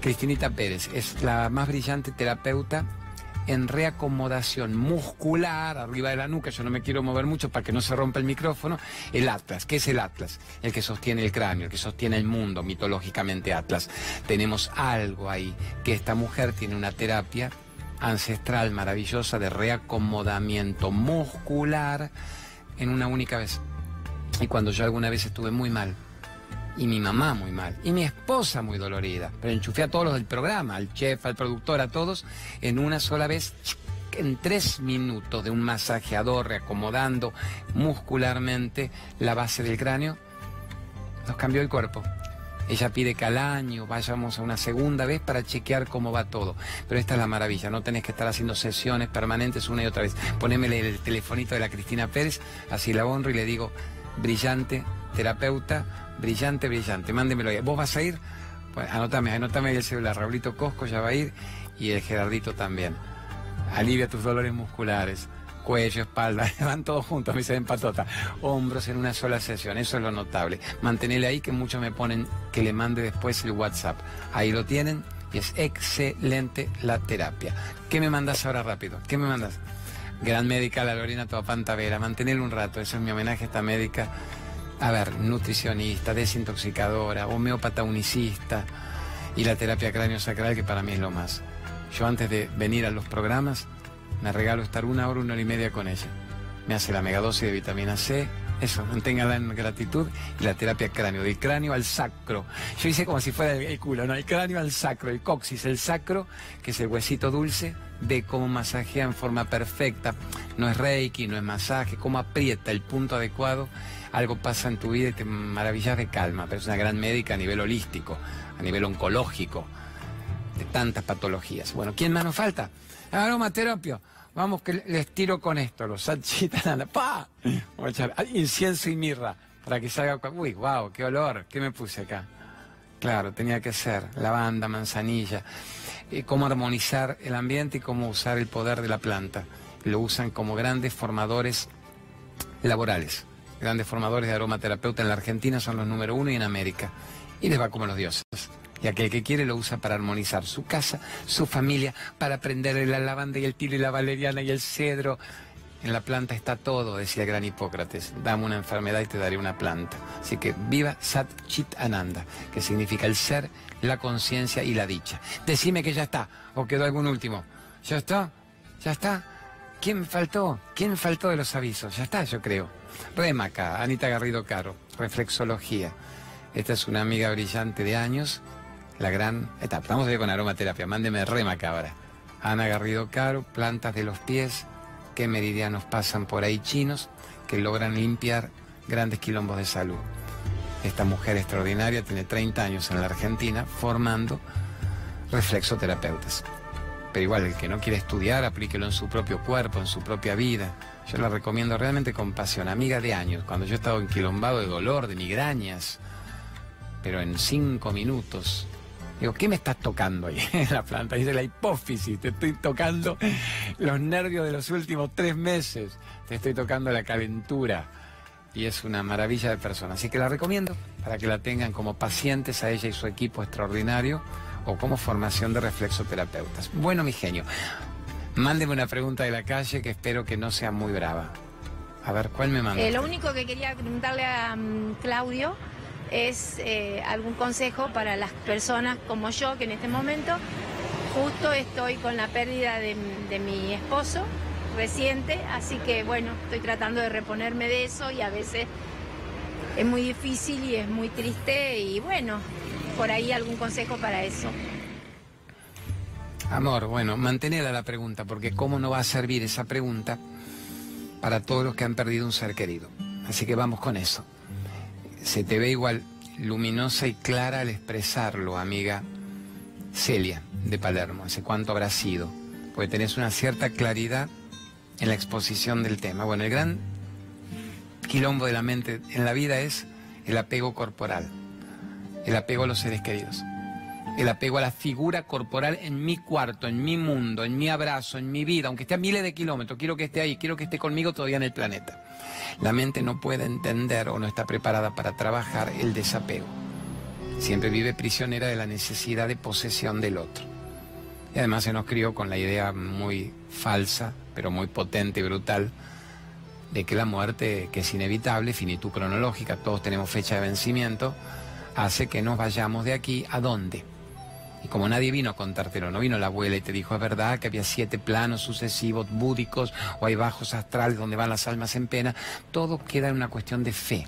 Cristinita Pérez. Es la más brillante terapeuta en reacomodación muscular arriba de la nuca. Yo no me quiero mover mucho para que no se rompa el micrófono. El Atlas. ¿Qué es el Atlas? El que sostiene el cráneo, el que sostiene el mundo, mitológicamente Atlas. Tenemos algo ahí, que esta mujer tiene una terapia ancestral maravillosa de reacomodamiento muscular en una única vez. Y cuando yo alguna vez estuve muy mal, y mi mamá muy mal, y mi esposa muy dolorida. Pero enchufé a todos los del programa, al chef, al productor, a todos, en una sola vez, en tres minutos de un masajeador, reacomodando muscularmente la base del cráneo, nos cambió el cuerpo. Ella pide que al año vayamos a una segunda vez para chequear cómo va todo. Pero esta es la maravilla, no tenés que estar haciendo sesiones permanentes una y otra vez. Ponémele el telefonito de la Cristina Pérez, así la honro y le digo, brillante, terapeuta, Brillante, brillante. Mándemelo ahí. ¿Vos vas a ir? Pues anótame, anótame el celular. Raulito Cosco ya va a ir y el Gerardito también. Alivia tus dolores musculares. Cuello, espalda, <laughs> van todos juntos, me dicen patota. Hombros en una sola sesión, eso es lo notable. Mantenele ahí que muchos me ponen que le mande después el WhatsApp. Ahí lo tienen y es excelente la terapia. ¿Qué me mandas ahora rápido? ¿Qué me mandas? Gran médica, la Lorena Topantavera. Mantenerlo un rato, eso es mi homenaje a esta médica a ver, nutricionista, desintoxicadora, homeópata unicista y la terapia cráneo-sacral que para mí es lo más. Yo antes de venir a los programas me regalo estar una hora, una hora y media con ella. Me hace la megadosis de vitamina C, eso, manténgala en gratitud y la terapia cráneo, del cráneo al sacro. Yo hice como si fuera el culo, ¿no? El cráneo al sacro, el coxis, el sacro, que es el huesito dulce, ve cómo masajea en forma perfecta. No es reiki, no es masaje, cómo aprieta el punto adecuado algo pasa en tu vida y te maravillas de calma, pero es una gran médica a nivel holístico, a nivel oncológico, de tantas patologías. Bueno, ¿quién más nos falta? Aromaterapia. Vamos que les tiro con esto, los salchitas, <laughs> ¡pa! Incienso y mirra para que salga... Uy, wow, qué olor, ¿qué me puse acá? Claro, tenía que ser lavanda, manzanilla, cómo armonizar el ambiente y cómo usar el poder de la planta. Lo usan como grandes formadores laborales grandes formadores de aromaterapeuta en la Argentina son los número uno y en América. Y les va como los dioses. Y aquel que quiere lo usa para armonizar su casa, su familia, para aprender la lavanda y el tilo y la valeriana y el cedro. En la planta está todo, decía el gran Hipócrates. Dame una enfermedad y te daré una planta. Así que viva Sat Chit Ananda, que significa el ser, la conciencia y la dicha. Decime que ya está, o quedó algún último. ¿Ya está? ¿Ya está? ¿Quién faltó? ¿Quién faltó de los avisos? Ya está, yo creo. Remaca, Anita Garrido Caro, reflexología. Esta es una amiga brillante de años, la gran etapa. Vamos a ir con aromaterapia, mándeme Remaca ahora. Ana Garrido Caro, plantas de los pies, qué meridianos pasan por ahí chinos que logran limpiar grandes quilombos de salud. Esta mujer extraordinaria tiene 30 años en la Argentina formando reflexoterapeutas. Pero igual, el que no quiere estudiar, aplíquelo en su propio cuerpo, en su propia vida. Yo la recomiendo realmente con pasión. Amiga de años, cuando yo he estado enquilombado de dolor, de migrañas, pero en cinco minutos. Digo, ¿qué me estás tocando ahí <laughs> en la planta? Dice la hipófisis, te estoy tocando los nervios de los últimos tres meses, te estoy tocando la calentura. Y es una maravilla de persona. Así que la recomiendo para que la tengan como pacientes a ella y su equipo extraordinario o como formación de reflexoterapeutas. Bueno, mi genio, mándeme una pregunta de la calle que espero que no sea muy brava. A ver, ¿cuál me manda? Eh, lo único que quería preguntarle a mm, Claudio es eh, algún consejo para las personas como yo, que en este momento justo estoy con la pérdida de, de mi esposo reciente, así que bueno, estoy tratando de reponerme de eso y a veces es muy difícil y es muy triste y bueno, por ahí algún consejo para eso. Amor, bueno, mantener la pregunta, porque ¿cómo no va a servir esa pregunta para todos los que han perdido un ser querido? Así que vamos con eso. Se te ve igual luminosa y clara al expresarlo, amiga Celia de Palermo. ¿Hace cuánto habrá sido? Porque tenés una cierta claridad en la exposición del tema. Bueno, el gran quilombo de la mente en la vida es el apego corporal, el apego a los seres queridos el apego a la figura corporal en mi cuarto, en mi mundo, en mi abrazo, en mi vida, aunque esté a miles de kilómetros, quiero que esté ahí, quiero que esté conmigo todavía en el planeta. La mente no puede entender o no está preparada para trabajar el desapego. Siempre vive prisionera de la necesidad de posesión del otro. Y además se nos crió con la idea muy falsa, pero muy potente y brutal, de que la muerte, que es inevitable, finitud cronológica, todos tenemos fecha de vencimiento, hace que nos vayamos de aquí a dónde y como nadie vino a contártelo, no vino la abuela y te dijo, es verdad que había siete planos sucesivos búdicos o hay bajos astrales donde van las almas en pena, todo queda en una cuestión de fe,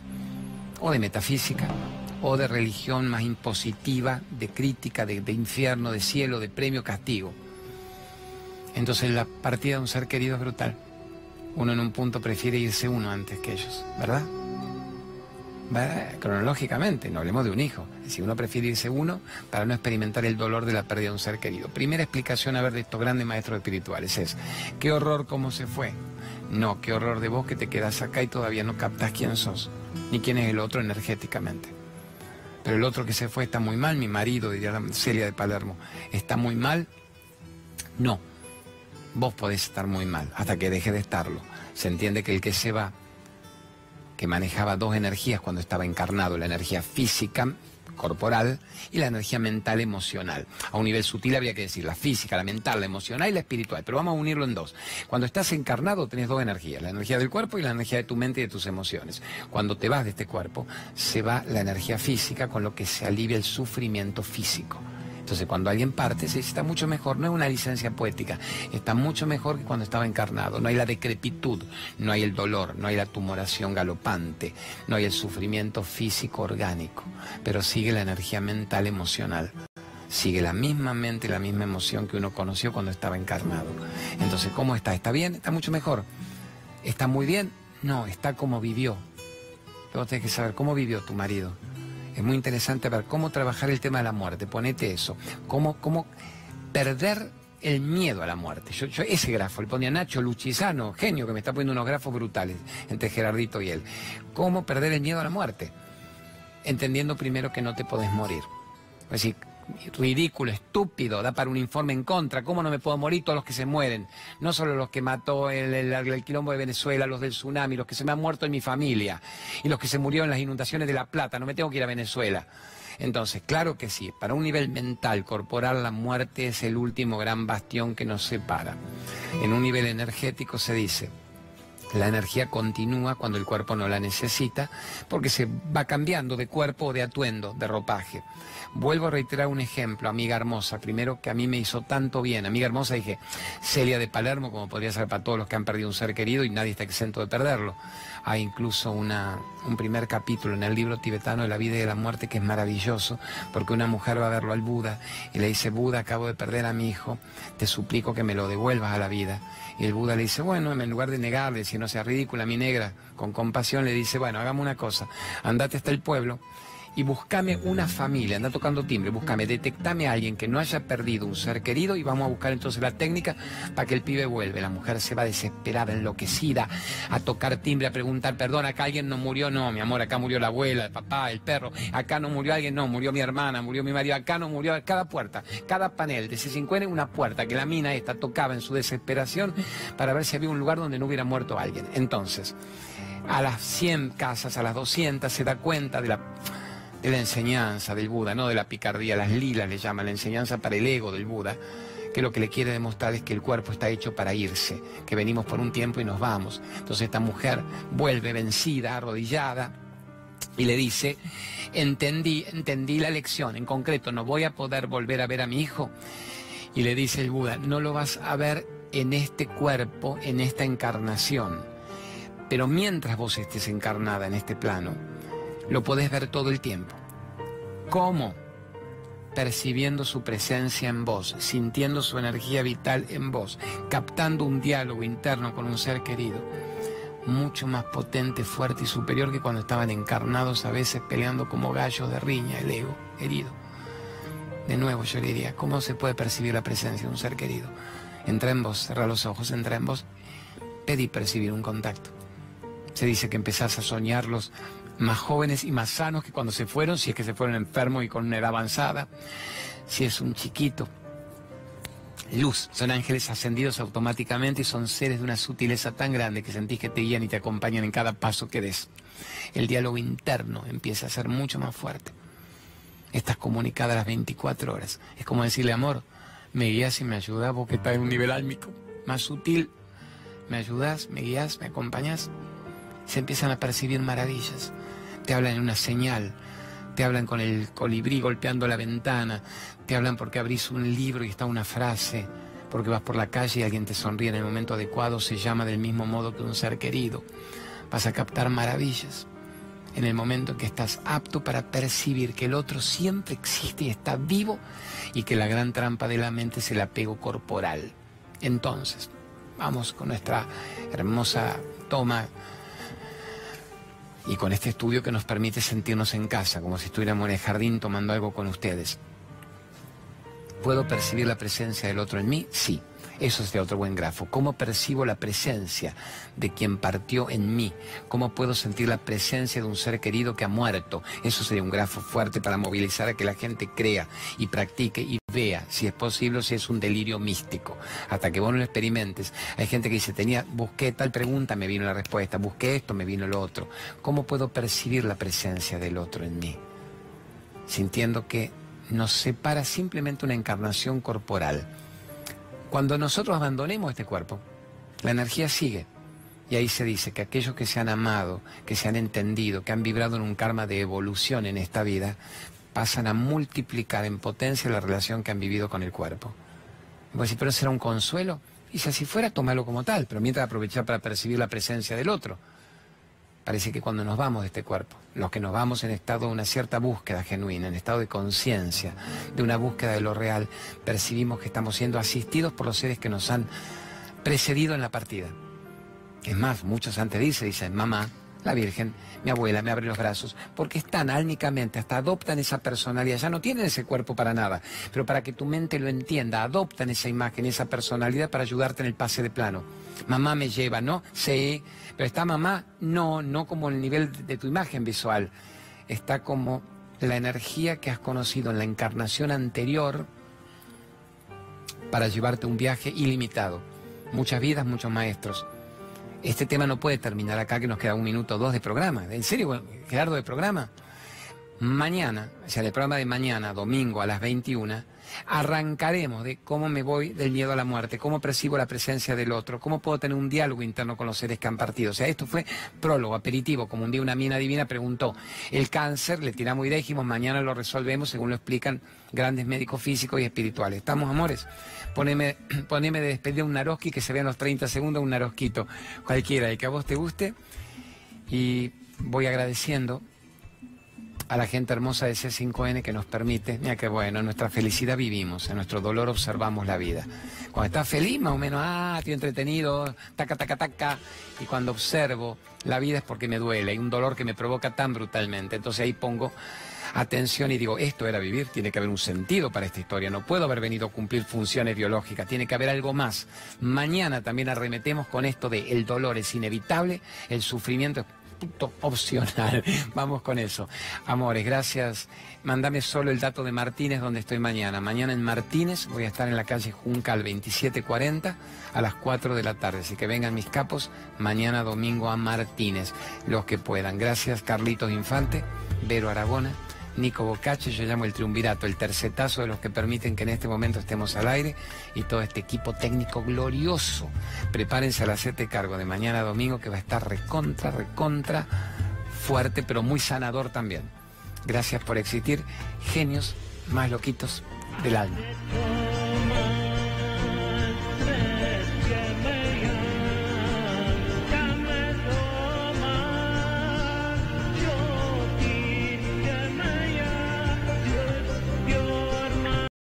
o de metafísica, o de religión más impositiva, de crítica, de, de infierno, de cielo, de premio, castigo. Entonces la partida de un ser querido es brutal. Uno en un punto prefiere irse uno antes que ellos, ¿verdad? Cronológicamente, no hablemos de un hijo. Si uno prefiere irse uno para no experimentar el dolor de la pérdida de un ser querido. Primera explicación a ver de estos grandes maestros espirituales es, qué horror cómo se fue. No, qué horror de vos que te quedas acá y todavía no captas quién sos, ni quién es el otro energéticamente. Pero el otro que se fue está muy mal, mi marido, diría Celia de Palermo, está muy mal. No, vos podés estar muy mal hasta que deje de estarlo. Se entiende que el que se va que manejaba dos energías cuando estaba encarnado, la energía física corporal y la energía mental emocional. A un nivel sutil habría que decir la física, la mental, la emocional y la espiritual, pero vamos a unirlo en dos. Cuando estás encarnado tenés dos energías, la energía del cuerpo y la energía de tu mente y de tus emociones. Cuando te vas de este cuerpo, se va la energía física con lo que se alivia el sufrimiento físico. Entonces, cuando alguien parte, se está mucho mejor. No es una licencia poética. Está mucho mejor que cuando estaba encarnado. No hay la decrepitud, no hay el dolor, no hay la tumoración galopante, no hay el sufrimiento físico orgánico. Pero sigue la energía mental emocional. Sigue la misma mente la misma emoción que uno conoció cuando estaba encarnado. Entonces, ¿cómo está? ¿Está bien? ¿Está mucho mejor? ¿Está muy bien? No, está como vivió. Luego tienes que saber cómo vivió tu marido es muy interesante ver cómo trabajar el tema de la muerte. Ponete eso. Cómo, cómo perder el miedo a la muerte. Yo, ese grafo le ponía Nacho Luchizano, genio, que me está poniendo unos grafos brutales entre Gerardito y él. ¿Cómo perder el miedo a la muerte? Entendiendo primero que no te podés morir. Es decir, ridículo, estúpido, da para un informe en contra. ¿Cómo no me puedo morir todos los que se mueren? No solo los que mató el, el, quilombo de Venezuela, los del tsunami, los que se me han muerto en mi familia y los que se murieron en las inundaciones de La Plata. No me tengo que ir a Venezuela. Entonces, claro que sí, para un nivel mental, corporal, la muerte es el último gran bastión que nos separa. En un nivel energético se dice, la energía continúa cuando el cuerpo no la necesita, porque se va cambiando de cuerpo o de atuendo, de ropaje. Vuelvo a reiterar un ejemplo, amiga hermosa, primero que a mí me hizo tanto bien. Amiga hermosa dije, Celia de Palermo, como podría ser para todos los que han perdido un ser querido y nadie está exento de perderlo. Hay incluso una, un primer capítulo en el libro tibetano de la vida y de la muerte que es maravilloso, porque una mujer va a verlo al Buda y le dice, Buda, acabo de perder a mi hijo, te suplico que me lo devuelvas a la vida. Y el Buda le dice, bueno, en lugar de negarle, si no sea ridícula, mi negra, con compasión le dice, bueno, hagamos una cosa, andate hasta el pueblo y buscame una familia, anda tocando timbre, búscame, detectame a alguien que no haya perdido un ser querido y vamos a buscar entonces la técnica para que el pibe vuelva. La mujer se va desesperada, enloquecida, a tocar timbre, a preguntar, perdón, acá alguien no murió, no, mi amor, acá murió la abuela, el papá, el perro, acá no murió alguien, no, murió mi hermana, murió mi marido, acá no murió, cada puerta, cada panel de ese 50 una puerta que la mina esta tocaba en su desesperación para ver si había un lugar donde no hubiera muerto alguien. Entonces, a las 100 casas, a las 200 se da cuenta de la de la enseñanza del Buda, no de la picardía, las lilas le llaman, la enseñanza para el ego del Buda, que lo que le quiere demostrar es que el cuerpo está hecho para irse, que venimos por un tiempo y nos vamos. Entonces esta mujer vuelve vencida, arrodillada, y le dice, entendí, entendí la lección, en concreto, no voy a poder volver a ver a mi hijo. Y le dice el Buda, no lo vas a ver en este cuerpo, en esta encarnación, pero mientras vos estés encarnada en este plano, lo podés ver todo el tiempo. ¿Cómo? Percibiendo su presencia en vos, sintiendo su energía vital en vos, captando un diálogo interno con un ser querido, mucho más potente, fuerte y superior que cuando estaban encarnados a veces peleando como gallos de riña, el ego herido. De nuevo yo le diría, ¿cómo se puede percibir la presencia de un ser querido? Entra en vos, cerra los ojos, entra en vos, pedí percibir un contacto. Se dice que empezás a soñarlos más jóvenes y más sanos que cuando se fueron, si es que se fueron enfermos y con una edad avanzada, si es un chiquito. Luz, son ángeles ascendidos automáticamente y son seres de una sutileza tan grande que sentís que te guían y te acompañan en cada paso que des. El diálogo interno empieza a ser mucho más fuerte. Estás comunicada las 24 horas. Es como decirle, amor, me guías y me ayudas porque estás en un nivel álmico más sutil. Me ayudas, me guías, me acompañas. Se empiezan a percibir maravillas te hablan en una señal, te hablan con el colibrí golpeando la ventana, te hablan porque abrís un libro y está una frase, porque vas por la calle y alguien te sonríe en el momento adecuado, se llama del mismo modo que un ser querido. Vas a captar maravillas en el momento en que estás apto para percibir que el otro siempre existe y está vivo y que la gran trampa de la mente es el apego corporal. Entonces, vamos con nuestra hermosa toma y con este estudio que nos permite sentirnos en casa, como si estuviéramos en el jardín tomando algo con ustedes. ¿Puedo percibir la presencia del otro en mí? Sí. Eso es de otro buen grafo. ¿Cómo percibo la presencia de quien partió en mí? ¿Cómo puedo sentir la presencia de un ser querido que ha muerto? Eso sería un grafo fuerte para movilizar a que la gente crea y practique y vea si es posible o si es un delirio místico. Hasta que vos no lo experimentes. Hay gente que dice, tenía, busqué tal pregunta, me vino la respuesta, busqué esto, me vino lo otro. ¿Cómo puedo percibir la presencia del otro en mí? Sintiendo que nos separa simplemente una encarnación corporal cuando nosotros abandonemos este cuerpo, la energía sigue. Y ahí se dice que aquellos que se han amado, que se han entendido, que han vibrado en un karma de evolución en esta vida, pasan a multiplicar en potencia la relación que han vivido con el cuerpo. Pues si pero será un consuelo. Y si así fuera, tómalo como tal, pero mientras aprovechar para percibir la presencia del otro. Parece que cuando nos vamos de este cuerpo, los que nos vamos en estado de una cierta búsqueda genuina, en estado de conciencia, de una búsqueda de lo real, percibimos que estamos siendo asistidos por los seres que nos han precedido en la partida. Es más, muchos antes dicen, dicen, mamá, la Virgen, mi abuela, me abre los brazos, porque están álmicamente, hasta adoptan esa personalidad, ya no tienen ese cuerpo para nada, pero para que tu mente lo entienda, adoptan esa imagen, esa personalidad para ayudarte en el pase de plano. Mamá me lleva, ¿no? Sí, pero está mamá, no, no como el nivel de tu imagen visual, está como la energía que has conocido en la encarnación anterior para llevarte un viaje ilimitado. Muchas vidas, muchos maestros. Este tema no puede terminar acá, que nos queda un minuto o dos de programa. ¿En serio, Gerardo, de programa? Mañana, o sea, el programa de mañana, domingo a las 21, arrancaremos de cómo me voy del miedo a la muerte, cómo percibo la presencia del otro, cómo puedo tener un diálogo interno con los seres que han partido. O sea, esto fue prólogo, aperitivo, como un día una mina divina preguntó, el cáncer, le tiramos y dijimos, mañana lo resolvemos según lo explican grandes médicos físicos y espirituales. ¿Estamos, amores? Poneme, <clears throat> de despedir un Naroski que se vea en los 30 segundos un Narosquito, cualquiera, y que a vos te guste. Y voy agradeciendo a la gente hermosa de C5N que nos permite, mira que bueno, en nuestra felicidad vivimos, en nuestro dolor observamos la vida. Cuando estás feliz, más o menos, ah, estoy entretenido, taca, taca, taca, y cuando observo la vida es porque me duele, hay un dolor que me provoca tan brutalmente. Entonces ahí pongo atención y digo, esto era vivir, tiene que haber un sentido para esta historia, no puedo haber venido a cumplir funciones biológicas, tiene que haber algo más. Mañana también arremetemos con esto de el dolor es inevitable, el sufrimiento es opcional. <laughs> Vamos con eso. Amores, gracias. Mándame solo el dato de Martínez donde estoy mañana. Mañana en Martínez voy a estar en la calle Juncal 2740 a las 4 de la tarde. Así que vengan mis capos mañana domingo a Martínez, los que puedan. Gracias Carlitos Infante, Vero Aragona. Nico Bocache, yo llamo el triunvirato, el tercetazo de los que permiten que en este momento estemos al aire y todo este equipo técnico glorioso. Prepárense a la sete cargo de mañana domingo que va a estar recontra, recontra fuerte, pero muy sanador también. Gracias por existir, genios más loquitos del alma.